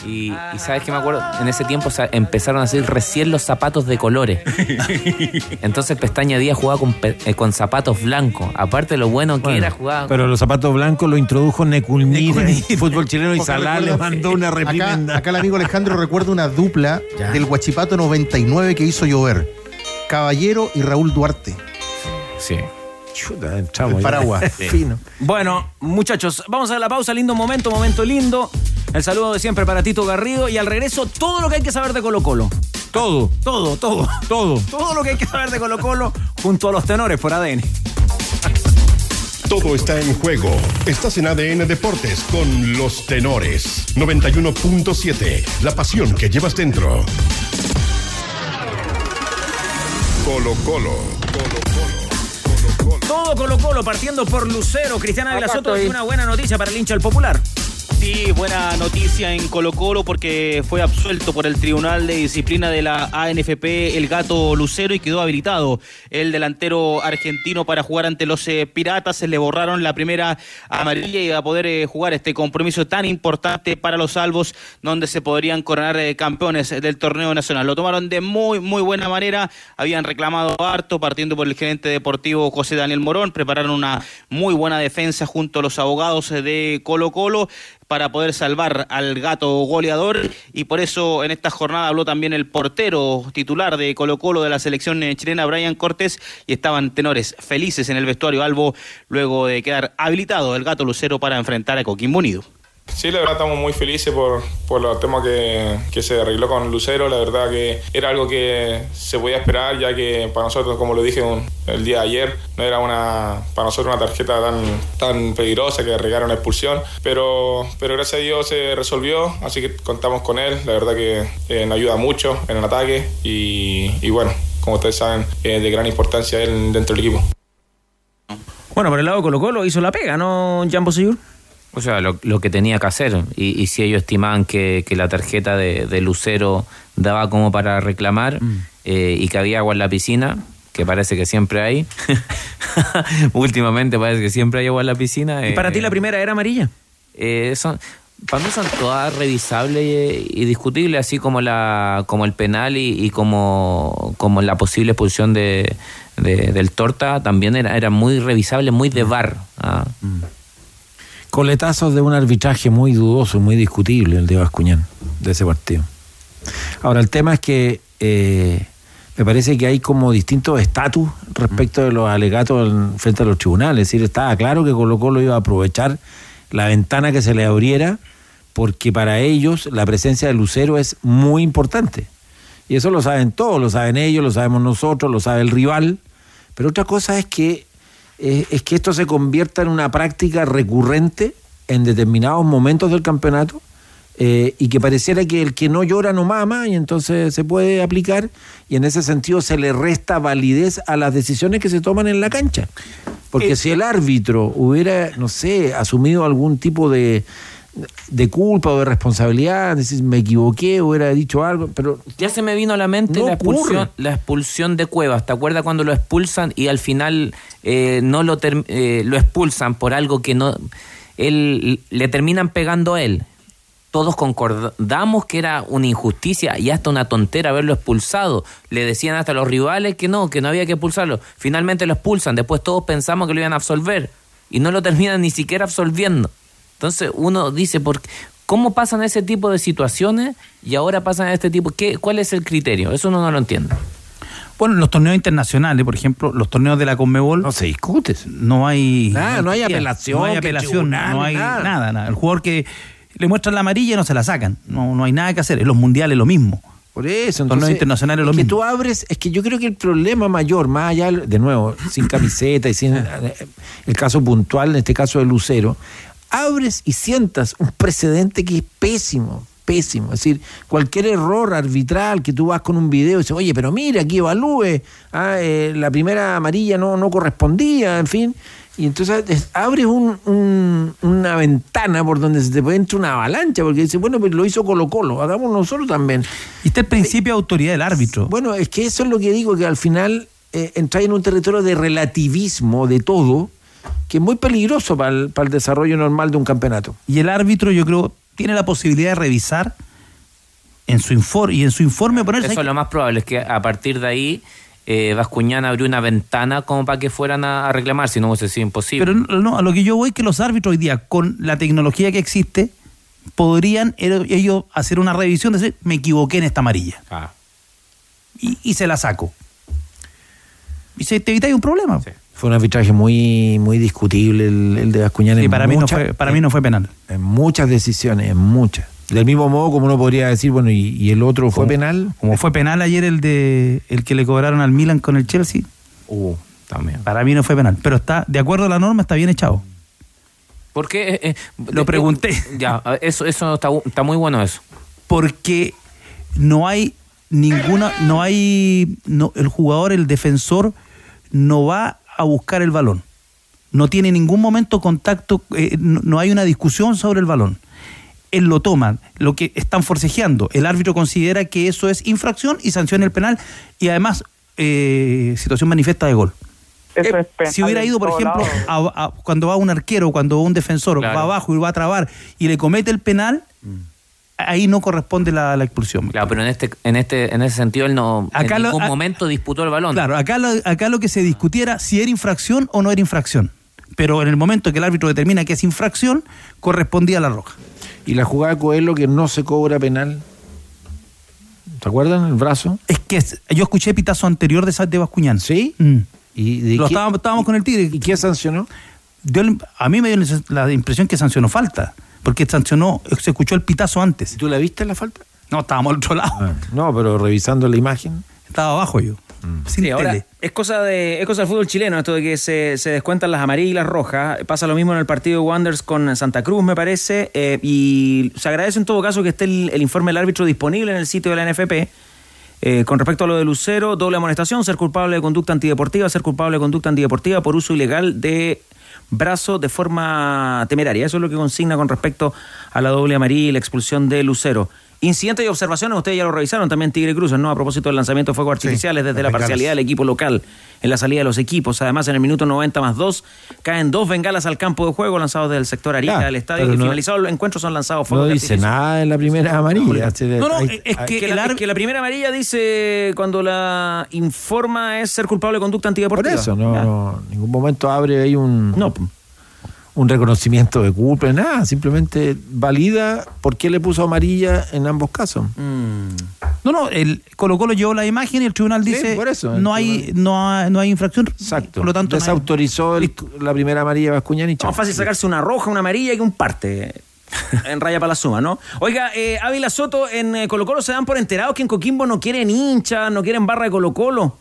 Y, y sabes que me acuerdo, en ese tiempo empezaron a salir recién los zapatos de colores. Entonces Pestaña Díaz jugaba con, eh, con zapatos blancos. Aparte de lo bueno que Bueno, era, jugaba. Pero los zapatos blancos lo introdujo el fútbol chileno y le mandó una reprimenda. acá el amigo Alejandro recuerda una dupla del Guachipato 99 que hizo llover. Caballero y Raúl Duarte. Sí. Chuta, entramos El ya. paraguas. Fino. Bueno, muchachos, vamos a la pausa, lindo momento, momento lindo. El saludo de siempre para Tito Garrido y al regreso todo lo que hay que saber de Colo Colo. Todo, Todo, todo. todo. Todo lo que hay que saber de Colo Colo junto a los tenores por ADN. Todo está en juego. Estás en ADN Deportes con los tenores. 91.7. La pasión que llevas dentro. Colo Colo. Todo Colo Colo partiendo por Lucero. Cristiana de la Soto y una buena noticia para el hincha del Popular. Sí, buena noticia en Colo Colo porque fue absuelto por el Tribunal de Disciplina de la ANFP el gato Lucero y quedó habilitado el delantero argentino para jugar ante los eh, Piratas. Se le borraron la primera amarilla y va a poder eh, jugar este compromiso tan importante para los salvos donde se podrían coronar eh, campeones del torneo nacional. Lo tomaron de muy, muy buena manera. Habían reclamado harto partiendo por el gerente deportivo José Daniel Morón. Prepararon una muy buena defensa junto a los abogados de Colo Colo para poder salvar al gato goleador y por eso en esta jornada habló también el portero titular de Colo Colo de la selección chilena, Brian Cortés, y estaban tenores felices en el vestuario Albo luego de quedar habilitado el gato Lucero para enfrentar a Coquimbo Unido. Sí, la verdad estamos muy felices por, por los temas que, que se arregló con Lucero. La verdad que era algo que se podía esperar, ya que para nosotros, como lo dije el día de ayer, no era una para nosotros una tarjeta tan, tan peligrosa que arreglaron expulsión. Pero, pero gracias a Dios se resolvió, así que contamos con él. La verdad que eh, nos ayuda mucho en el ataque y, bueno, como ustedes saben, es de gran importancia él dentro del equipo. Bueno, por el lado de Colo Colo hizo la pega, ¿no, Jan Bosellur? O sea, lo, lo que tenía que hacer. Y, y si ellos estimaban que, que la tarjeta de, de Lucero daba como para reclamar eh, y que había agua en la piscina, que parece que siempre hay. Últimamente parece que siempre hay agua en la piscina. ¿Y para eh, ti la primera era amarilla? eh, son- Para mí son todas revisables y, y discutibles, así como la como el penal y, y como, como la posible expulsión de, de- del Torta, también era, era muy revisable, muy de bar. ah. Coletazos de un arbitraje muy dudoso, muy discutible, el de Bascuñán, de ese partido. Ahora, el tema es que eh, me parece que hay como distintos estatus respecto de los alegatos en- frente a los tribunales. Es decir, estaba claro que Colo Colo iba a aprovechar la ventana que se le abriera, porque para ellos la presencia de Lucero es muy importante. Y eso lo saben todos, lo saben ellos, lo sabemos nosotros, lo sabe el rival. Pero otra cosa es que, eh, es que esto se convierta en una práctica recurrente en determinados momentos del campeonato eh, y que pareciera que el que no llora no mama y entonces se puede aplicar y en ese sentido se le resta validez a las decisiones que se toman en la cancha. Porque si el árbitro hubiera, no sé, asumido algún tipo de, de culpa o de responsabilidad, decir, me equivoqué, hubiera dicho algo, pero Ya se me vino a la mente No la, expulsión, ocurre. la expulsión de Cuevas. ¿Te acuerdas cuando lo expulsan y al final eh, no lo, ter- eh, lo expulsan por algo que no... Él, le terminan pegando a él. Todos concordamos que era una injusticia y hasta una tontera haberlo expulsado. Le decían hasta los rivales que no, que no había que expulsarlo. Finalmente lo expulsan. Después todos pensamos que lo iban a absolver y no lo terminan ni siquiera absolviendo. Entonces uno dice, ¿por qué? ¿cómo pasan ese tipo de situaciones y ahora pasan este tipo? ¿Qué, ¿Cuál es el criterio? Eso uno no lo entiende. Bueno, en los torneos internacionales, por ejemplo, los torneos de la Conmebol. No se discute. No hay. Nada, no hay apelación, No hay apelación, tribunal, no hay nada. nada. nada, El jugador que le muestran la amarilla no se la sacan. No, no hay nada que hacer. En los mundiales lo mismo. Por eso, Torneos entonces, internacionales lo es que mismo. tú abres, es que yo creo que el problema mayor, más allá, de nuevo, sin camiseta y sin el caso puntual, en este caso de Lucero, abres y sientas un precedente que es pésimo, pésimo. Es decir, cualquier error arbitral que tú vas con un video y dices, oye, pero mira, aquí evalúe, ah, eh, la primera amarilla no, no correspondía, en fin. Y entonces es- abres un- un- una ventana por donde se te puede entrar una avalancha, porque dices, bueno, pues lo hizo Colo Colo, hagamos nosotros también. Y está el principio de autoridad del árbitro. Bueno, es que eso es lo que digo, que al final eh, entráis en un territorio de relativismo de todo, que es muy peligroso para el, para el desarrollo normal de un campeonato. Y el árbitro, yo creo, tiene la posibilidad de revisar en su informe y en su informe ponerse. Eso es lo más probable, es que a partir de ahí eh, Bascuñán abrió una ventana como para que fueran a, a reclamar, si no hubiese sido imposible. Pero no, no, a lo que yo voy que los árbitros hoy día, con la tecnología que existe, podrían el- ellos hacer una revisión de decir, me equivoqué en esta amarilla. Ah. Y, y se la saco. Y se te evitáis un problema. Fue un arbitraje muy, muy discutible el, el de Bascuñán. Sí, en para mí no fue- para mí no fue penal. En muchas decisiones, en muchas. Del mismo modo como uno podría decir, bueno, ¿y, y el otro fue Como- penal? Como fue penal ayer el de el que le cobraron al Milan con el Chelsea. Uh, también. Para mí no fue penal. Pero está, de acuerdo a la norma, está bien echado. Porque eh, Lo pregunté. ya, eso, eso está, está muy bueno eso. Porque no hay ninguna, no hay, no, el jugador, el defensor, no va a buscar el balón. No tiene en ningún momento contacto, eh, no, no hay una discusión sobre el balón. Él lo toma, lo que están forcejeando. El árbitro considera que eso es infracción y sanciona el penal y además eh, situación manifiesta de gol. Eso es penal Eh, si hubiera ido, por ejemplo, a- a- cuando va un arquero, cuando va un defensor, Claro. va abajo y va a trabar y le comete el penal, ahí no corresponde la, la expulsión. Claro, pero en este, en este, en ese sentido él no Acá en lo- ningún a- momento disputó el balón. Claro, acá lo, acá lo que se discutiera si era infracción o no era infracción. Pero en el momento que el árbitro determina que es infracción, correspondía a la roja. Y la jugada de Coelho que no se cobra penal. ¿Se acuerdan? El brazo. Es que es- yo escuché pitazo anterior de, de Bascuñán. ¿Sí? Mm. ¿Y de Lo qué- estábamos, estábamos con el Tigre. ¿Y qué sancionó? Dio a mí me dio la impresión que sancionó falta. Porque sancionó, se escuchó el pitazo antes. ¿Tú la viste la falta? No, estábamos al otro lado. No, pero revisando la imagen. Estaba abajo yo. Sin Sí, ahora tele. es cosa de es cosa del fútbol chileno esto de que se, se descuentan las amarillas y las rojas. Pasa lo mismo en el partido de Wanderers con Santa Cruz, me parece. eh, y se agradece en todo caso que esté el, el informe del árbitro disponible en el sitio de la NFP. Eh, con respecto a lo de Lucero, doble amonestación, ser culpable de conducta antideportiva, ser culpable de conducta antideportiva por uso ilegal de brazo de forma temeraria. Eso es lo que consigna con respecto a la doble amarilla y la expulsión de Lucero. Incidentes y observaciones, ustedes ya lo revisaron también Tigre Cruces, ¿no? A propósito del lanzamiento de fuegos artificiales desde la bengalas. parcialidad del equipo local en la salida de los equipos. Además, en el minuto 90 más 2 caen dos bengalas al campo de juego lanzados del sector Arica del estadio y no- finalizado el encuentro son lanzados No fuegos de dice nada en la primera amarilla. No, no, Hay- es que, la, es que la primera amarilla dice cuando la informa es ser culpable de conducta Por antideportiva. eso, no, no, en ningún momento abre ahí un, un reconocimiento de culpa, nada, simplemente valida por qué le puso amarilla en ambos casos. No, no, el Colo Colo llevó la imagen y el tribunal Sí, dice por eso, el no hay, no hay, no hay infracción. Exacto. Por lo tanto, no hay- Desautorizó el- la primera amarilla de Bascuñán y chao. Más fácil sacarse una roja, una amarilla que un parte. En raya para la suma, ¿no? Oiga, eh, Ávila Soto, en eh, Colo Colo se dan por enterados que en Coquimbo no quieren hinchas, no quieren barra de Colo Colo.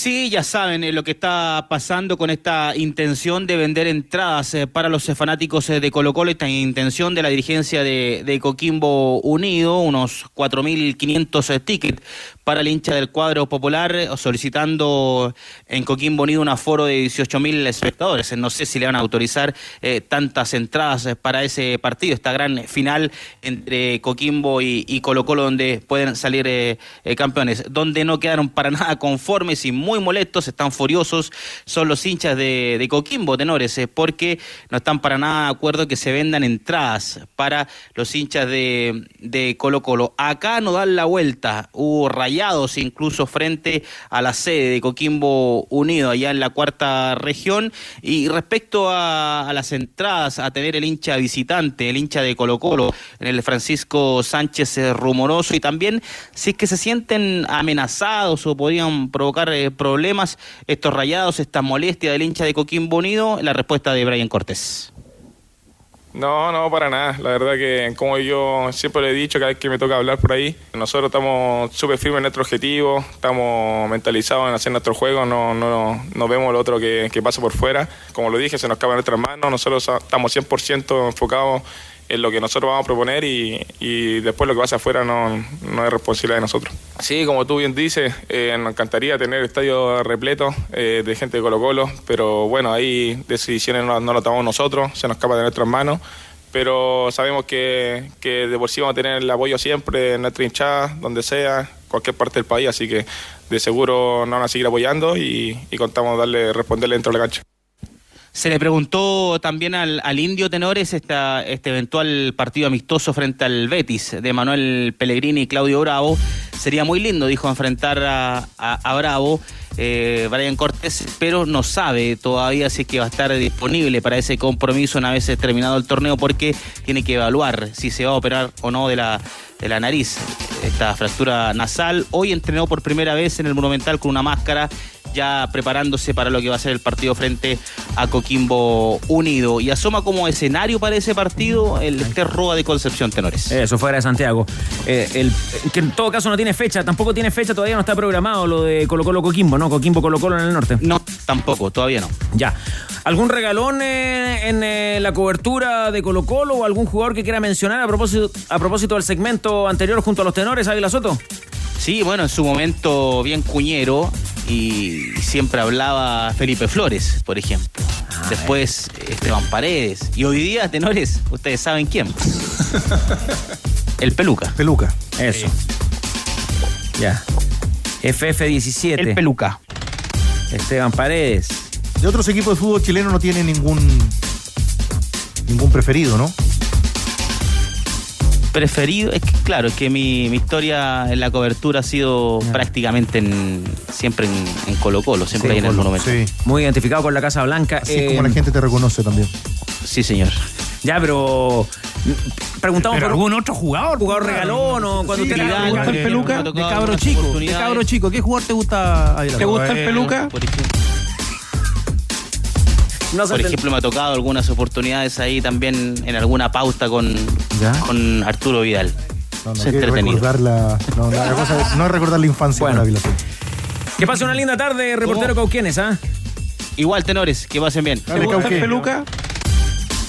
Sí, ya saben eh, lo que está pasando con esta intención de vender entradas eh, para los eh, fanáticos de Colo Colo, esta intención de la dirigencia de, de Coquimbo Unido, unos 4.500 eh, tickets para el hincha del cuadro popular, eh, solicitando en Coquimbo Unido un aforo de 18.000 espectadores. No sé si le van a autorizar eh, tantas entradas eh, para ese partido, esta gran final entre Coquimbo y, Colo Colo, donde pueden salir campeones. Donde no quedaron para nada conformes y muy molestos, están furiosos, son los hinchas de, de Coquimbo, tenores, porque no están para nada de acuerdo que se vendan entradas para los hinchas de, de Colo Colo. Acá no dan la vuelta, hubo rayados incluso frente a la sede de Coquimbo Unido, allá en la cuarta región. Y respecto a, las entradas, a tener el hincha visitante, el hincha de Colo Colo, en el Francisco Sánchez Rumoroso, y también si es que se sienten amenazados o podrían provocar eh, problemas estos rayados, esta molestia del hincha de Coquimbo Unido, la respuesta de Brian Cortés. No, no, para nada. La verdad que, como yo siempre le he dicho, cada vez que me toca hablar por ahí, nosotros estamos súper firmes en nuestro objetivo, estamos mentalizados en hacer nuestro juego, no, no, no vemos lo otro que, pasa por fuera. Como lo dije, se nos acaba en nuestras manos, nosotros estamos 100% enfocados en lo que nosotros vamos a proponer y, y después lo que pasa afuera no, no es responsabilidad de nosotros. Sí, como tú bien dices, eh, nos encantaría tener el estadio repleto eh, de gente de Colo Colo, pero bueno, ahí decisiones no, no lo tomamos nosotros, se nos escapa de nuestras manos, pero sabemos que, que de por sí vamos a tener el apoyo siempre en nuestra hinchada, donde sea, cualquier parte del país, así que de seguro nos van a seguir apoyando y, y contamos darle, responderle dentro de la cancha. Se le preguntó también al, al Indio Tenores esta, este eventual partido amistoso frente al Betis de Manuel Pellegrini y Claudio Bravo. Sería muy lindo, dijo, enfrentar a, a- Bravo, eh, Brian Cortés, pero no sabe todavía si es que va a estar disponible para ese compromiso una vez terminado el torneo porque tiene que evaluar si se va a operar o no de la, de la nariz, esta fractura nasal. Hoy entrenó por primera vez en el Monumental con una máscara ya preparándose para lo que va a ser el partido frente a Coquimbo Unido. Y asoma como escenario para ese partido el Ester Roa de Concepción Tenores. Eso fuera de Santiago. Eh, el, que en todo caso no tiene fecha, tampoco tiene fecha, todavía no está programado lo de Colo Colo Coquimbo, ¿no? Coquimbo Colo Colo en el norte. No, tampoco, todavía no. Ya. ¿Algún regalón eh, en eh, la cobertura de Colo Colo o algún jugador que quiera mencionar a propósito, a propósito del segmento anterior junto a los tenores, Ávila Soto? Sí, bueno, en su momento bien cuñero y siempre hablaba Felipe Flores, por ejemplo. Después Esteban Paredes. Y hoy día, tenores, ustedes saben quién. El Peluca. Peluca. Eso. Ya. FF17. El Peluca. Esteban Paredes. De otros equipos de fútbol chileno no tiene ningún ningún preferido, ¿no? Preferido, es que claro, es que mi, mi historia en la cobertura ha sido prácticamente en, siempre en, en Colo Colo, siempre Sí, ahí en el Colo, monumento. sí. Muy identificado con la Casa Blanca. Así Eh, es como la gente te reconoce también. Sí, señor. Ya, pero mm, preguntamos Pero por algún otro jugador. jugador regalón o cuando Sí, usted ¿Te era- gusta el peluca? De cabro chico. De cabro chico. ¿Qué jugador te gusta? ¿Te gusta el peluca? por No se Por ejemplo, me ha tocado algunas oportunidades ahí también en alguna pauta con, con Arturo Vidal. No, recordar la, no, la cosa es- no es recordar la infancia Bueno. Ávila. Que pase una linda tarde, reportero Cauquienes, ¿ah? Igual, tenores, que pasen bien. Dale, peluca?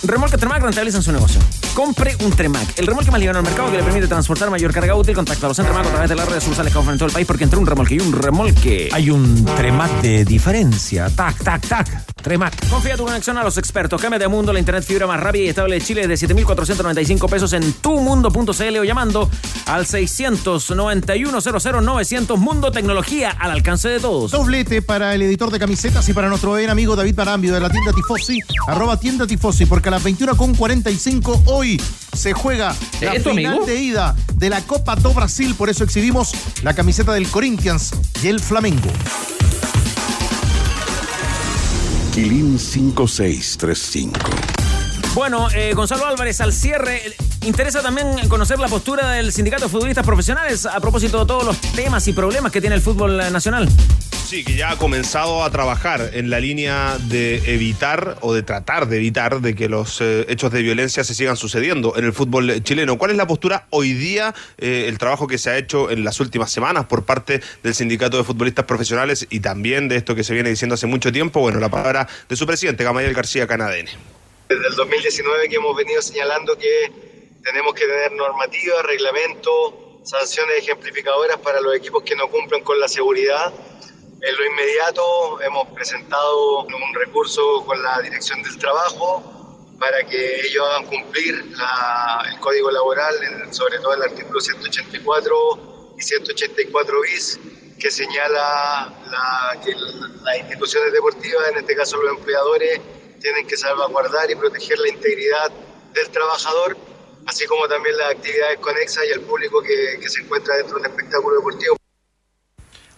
Remolque Termac rentabilizan su negocio. Compre un Tremac, el remolque más liviano al mercado que le permite transportar mayor carga útil. Contáctalos en Tremac a través de las redes sociales que ofrecen en todo el país porque entre un remolque y un remolque Hay un Tremac de diferencia. Tac, tac, tac. Tremac. Confía tu conexión a los expertos. Cambia de mundo la internet fibra más rápida y estable de Chile de 7,495 pesos en tumundo.cl o llamando al 691-00-900 Mundo Tecnología al alcance de todos. Doblete para el editor de camisetas y para nuestro buen amigo David Barambio de la tienda Tifosi, arroba tienda Tifosi, porque a las 21.45 hoy se juega la ¿Es tu final amigo? de ida de la Copa do Brasil, por eso exhibimos la camiseta del Corinthians y el Flamengo. Quilín 5635. Bueno, eh, Gonzalo Álvarez, al cierre, interesa también conocer la postura del Sindicato de Futbolistas Profesionales a propósito de todos los temas y problemas que tiene el fútbol eh, nacional. Sí, que ya ha comenzado a trabajar en la línea de evitar o de tratar de evitar de que los eh, hechos de violencia se sigan sucediendo en el fútbol chileno. ¿Cuál es la postura hoy día, el trabajo que se ha hecho en las últimas semanas por parte del Sindicato de Futbolistas Profesionales y también de esto que se viene diciendo hace mucho tiempo? Bueno, la palabra de su presidente, Gamaliel García Canadene. Desde el 2019 que hemos venido señalando que tenemos que tener normativa, reglamento, sanciones ejemplificadoras para los equipos que no cumplen con la seguridad. En lo inmediato hemos presentado un recurso con la Dirección del Trabajo para que ellos hagan cumplir la- el Código Laboral, sobre todo el artículo 184 y 184 bis, que señala la- que las instituciones deportivas, en este caso los empleadores, tienen que salvaguardar y proteger la integridad del trabajador, así como también las actividades conexas y el público que, que se encuentra dentro del espectáculo deportivo.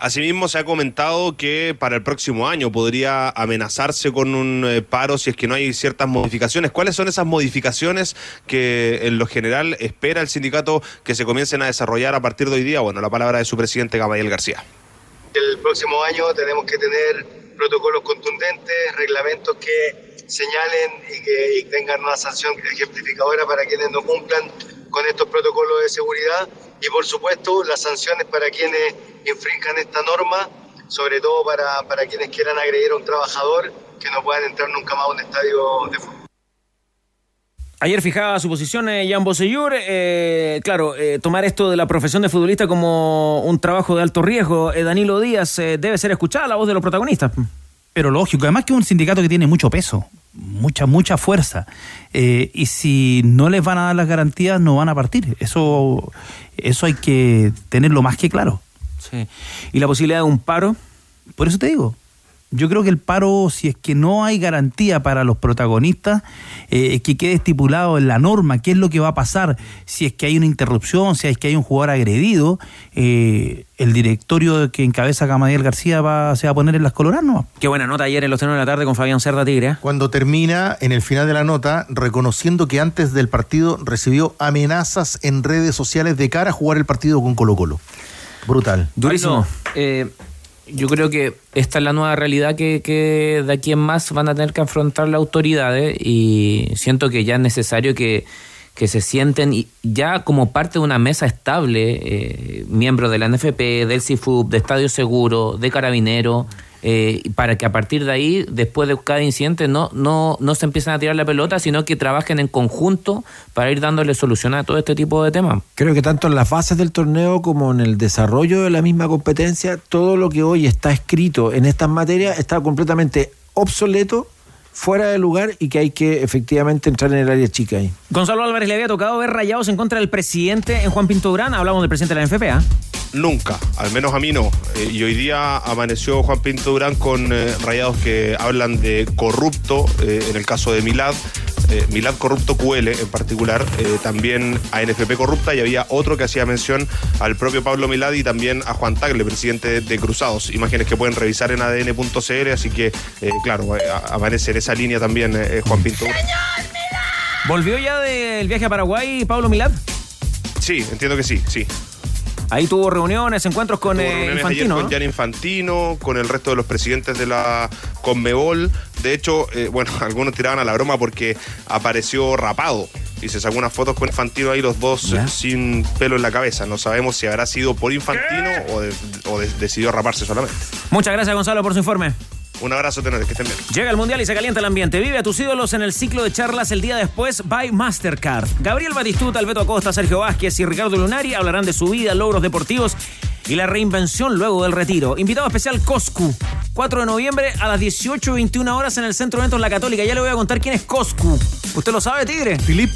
Asimismo, se ha comentado que para el próximo año podría amenazarse con un eh, paro si es que no hay ciertas modificaciones. ¿Cuáles son esas modificaciones que en lo general espera el sindicato que se comiencen a desarrollar a partir de hoy día? Bueno, la palabra de su presidente, Gabriel García. El próximo año tenemos que tener protocolos contundentes, reglamentos que señalen y que y tengan una sanción ejemplificadora para quienes no cumplan con estos protocolos de seguridad y por supuesto las sanciones para quienes infrinjan esta norma, sobre todo para, para quienes quieran agredir a un trabajador que no puedan entrar nunca más a un estadio de fútbol. Ayer fijaba su posición eh, Jan Bosellur. eh, claro, eh, tomar esto de la profesión de futbolista como un trabajo de alto riesgo. Eh, Danilo Díaz eh, debe ser escuchada la voz de los protagonistas. Pero lógico, además que es un sindicato que tiene mucho peso, mucha, mucha fuerza. Eh, y si no les van a dar las garantías, no van a partir. Eso, eso hay que tenerlo más que claro. ¿Y la posibilidad de un paro? Por eso te digo. Yo creo que el paro, si es que no hay garantía para los protagonistas, eh, que quede estipulado en la norma qué es lo que va a pasar si es que hay una interrupción, si es que hay un jugador agredido, eh, el directorio que encabeza Gamadiel García va, se va a poner en las coloradas, ¿no? Qué buena nota ayer en los tenos de la tarde con Fabián Cerda Tigre. ¿eh? Cuando termina en el final de la nota reconociendo que antes del partido recibió amenazas en redes sociales de cara a jugar el partido con Colo Colo. Brutal. Bueno, eh, yo creo que esta es la nueva realidad que, que de aquí en más van a tener que afrontar las autoridades y siento que ya es necesario que, que se sienten y ya como parte de una mesa estable, eh, miembros de la NFP, del CIFUB, de Estadio Seguro, de Carabinero, eh, para que a partir de ahí, después de cada incidente, no, no, no se empiecen a tirar la pelota, sino que trabajen en conjunto para ir dándole solución a todo este tipo de temas. Creo que tanto en las fases del torneo como en el desarrollo de la misma competencia, todo lo que hoy está escrito en estas materias está completamente obsoleto, fuera de lugar y que hay que efectivamente entrar en el área chica ahí. Gonzalo Álvarez le había tocado ver rayados en contra del presidente en Juan Pinto Durán. Hablamos del presidente de la NFP, ¿ah? Nunca, al menos a mí no. Eh, y hoy día amaneció Juan Pinto Durán con eh, rayados que hablan de corrupto, eh, en el caso de Milad, eh, Milad corrupto QL en particular, eh, también ANFP corrupta y había otro que hacía mención al propio Pablo Milad y también a Juan Tagle, presidente de, Cruzados. Imágenes que pueden revisar en adn.cl, así que, eh, claro, a- amanece en esa línea también Juan Pinto Durán. ¿Volvió ya del viaje a Paraguay Pablo Milad? Sí, entiendo que sí, sí. Ahí tuvo reuniones, encuentros con Tuvo eh, reuniones ayer Infantino. con ¿no? Gianni Infantino, con el resto de los presidentes de la Conmebol. De hecho, eh, bueno, algunos tiraban a la broma porque apareció rapado y se sacó unas fotos con Infantino ahí, los dos Ya. sin pelo en la cabeza. No sabemos si habrá sido por Infantino o, de- o de- decidió raparse solamente. Muchas gracias, Gonzalo, por su informe. Un abrazo, tenores, que estén bien. Llega el Mundial y se calienta el ambiente. Vive a tus ídolos en el ciclo de charlas el día después by Mastercard. Gabriel Batistuta, Alberto Acosta, Sergio Vázquez y Ricardo Lunari hablarán de su vida, logros deportivos y la reinvención luego del retiro. Invitado especial Coscu. 4 de noviembre a las 18 y 21 horas en el Centro de Eventos La Católica. Ya le voy a contar quién es Coscu. ¿Usted lo sabe, Tigre? Filip.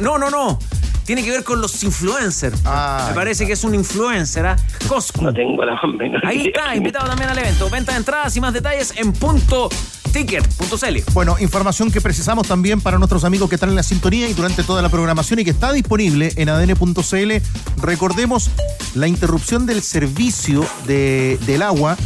No, no, no. Tiene que ver con los influencers. Ah, Me parece que es un influencer, ¿ah? Coscu. No tengo la menor Ahí idea. está, invitado también al evento. Venta de entradas y más detalles en punto ticket.cl. Bueno, información que precisamos también para nuestros amigos que están en la sintonía y durante toda la programación y que está disponible en adn.cl. Recordemos la interrupción del servicio de- del agua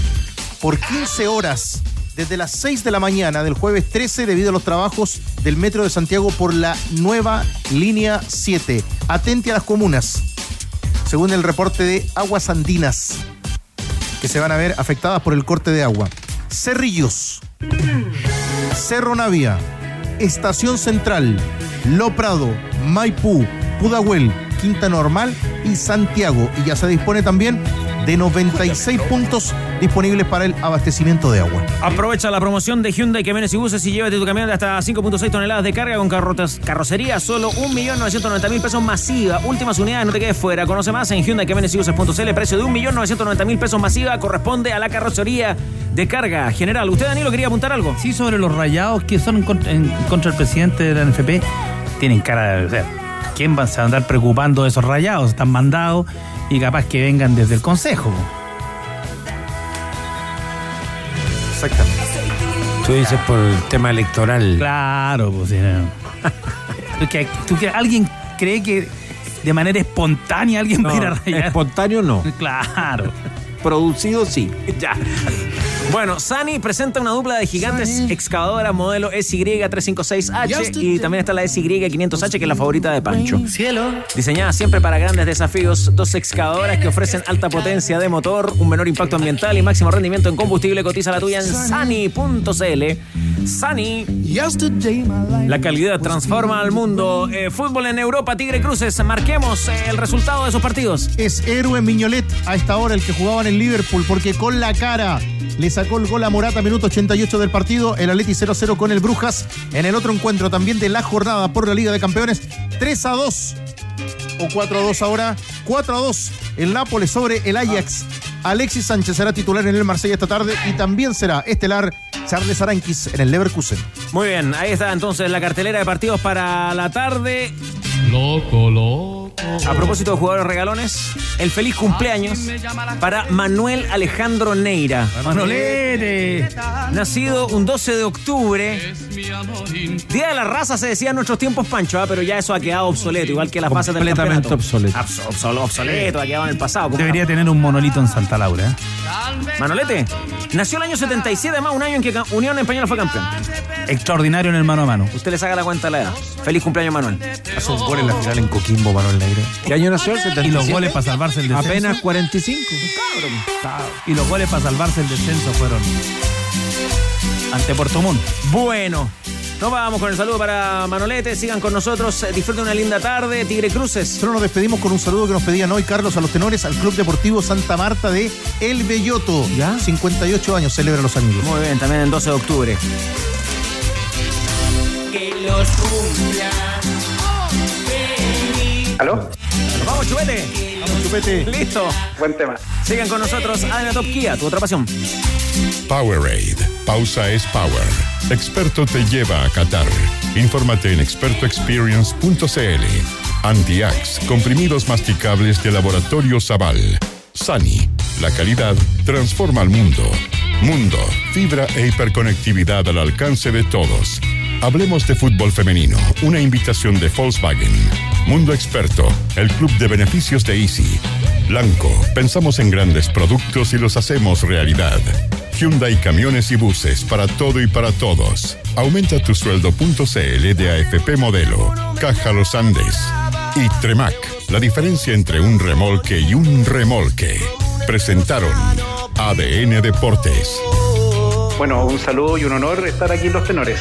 por 15 horas desde las 6 de la mañana del jueves 13 debido a los trabajos del Metro de Santiago por la nueva línea 7. Atente a las comunas, según el reporte de Aguas Andinas, que se van a ver afectadas por el corte de agua. Cerrillos, Cerro Navia, Estación Central, Lo Prado, Maipú, Pudahuel, Quinta Normal y Santiago. Y ya se dispone también de 96 puntos disponibles para el abastecimiento de agua. Aprovecha la promoción de Hyundai Camiones y Buses y llévate tu camión de hasta 5.6 toneladas de carga con carrotas, carrocería solo 1.990.000 pesos masiva. Últimas unidades, no te quedes fuera. Conoce más en Hyundai Camiones y Buses.cl. Precio de 1.990.000 pesos masiva corresponde a la carrocería de carga general. ¿Usted, Danilo, quería apuntar algo? Sí, sobre los rayados que son en contra, en contra del presidente de la NFP, tienen cara de. O sea, ¿quién va a andar preocupando de esos rayados? Están mandados y capaz que vengan desde el consejo. Exactamente. Tú dices por el tema electoral. Claro, pues. sí, no. ¿Tú que, tú que- ¿Alguien cree que de manera espontánea alguien va a ir a rayar? Espontáneo no. Claro. Producido sí. Ya. Bueno, Sani presenta una dupla de gigantes excavadora modelo SY356H y también está la SY500H que es la favorita de Pancho. Diseñada siempre para grandes desafíos, dos excavadoras que ofrecen alta potencia de motor, un menor impacto ambiental y máximo rendimiento en combustible. Cotiza la tuya en sani.cl. Sani. La calidad transforma al mundo. Eh, fútbol en Europa, Tigre Cruces. Marquemos el resultado de esos partidos. Es héroe Miñolet a esta hora el que jugaba en el Liverpool porque con la cara le sacó el gol a Morata, minuto 88 del partido. El Atleti 0-0 con el Brujas. En el otro encuentro también de la jornada por la Liga de Campeones, 3 a 2 o 4 a 2 ahora. 4 a 2 el Nápoles sobre el Ajax. Alexis Sánchez será titular en el Marsella esta tarde y también será estelar Charles Aranquis en el Leverkusen. Muy bien, ahí está entonces la cartelera de partidos para la tarde. Loco, loco. A propósito de jugadores regalones, el feliz cumpleaños para Manuel Alejandro Neira. Manolete. Nacido un 12 de octubre. Día de la raza se decía en nuestros tiempos, Pancho, ¿ah? pero ya eso ha quedado obsoleto, igual que las bases del Completamente campeonato. obsoleto. Abs- obsol- obsoleto, ha quedado en el pasado. como Debería tener un monolito en Santa Laura. ¿eh? Manolete nació el año 77, además un año en que Ca- Unión Española fue campeón. Extraordinario en el mano a mano. Usted le saca la cuenta de la edad. Feliz cumpleaños, Manuel. Hace un gol en la final en Coquimbo, Manuel Negre. ¿Qué año nació? ¿El Y 77? los goles para salvarse el descenso. Apenas 45. Y los goles para salvarse el descenso fueron ante Puerto Montt. Bueno, nos vamos con el saludo para Manolete. Sigan con nosotros. eh, Disfruten una linda tarde. Tigre Cruces. Nosotros nos despedimos con un saludo que nos pedían hoy Carlos a los tenores al Club Deportivo Santa Marta de El Belloto. ¿Ya? 58 años celebra los amigos. Muy bien, también el 12 de octubre. Que los cumpla. ¿Aló? Vamos, chupete. Vamos, chupete. Listo. Buen tema. Sigan con nosotros. ADN Top Kia, tu otra pasión. Powerade. Pausa es power. Experto te lleva a Qatar. Infórmate en expertoexperience.cl. Antiax, comprimidos masticables de Laboratorio Zaval. Sani, la calidad transforma al mundo. Mundo, fibra e hiperconectividad al alcance de todos. Hablemos de fútbol femenino, una invitación de Volkswagen. Mundo Experto, el club de beneficios de Easy. Blanco, pensamos en grandes productos y los hacemos realidad. Hyundai Camiones y Buses para todo y para todos. Aumenta tu sueldo.cl de AFP Modelo. Caja Los Andes. Y Tremac, la diferencia entre un remolque y un remolque. Presentaron ADN Deportes. Bueno, un saludo y un honor estar aquí en Los Tenores.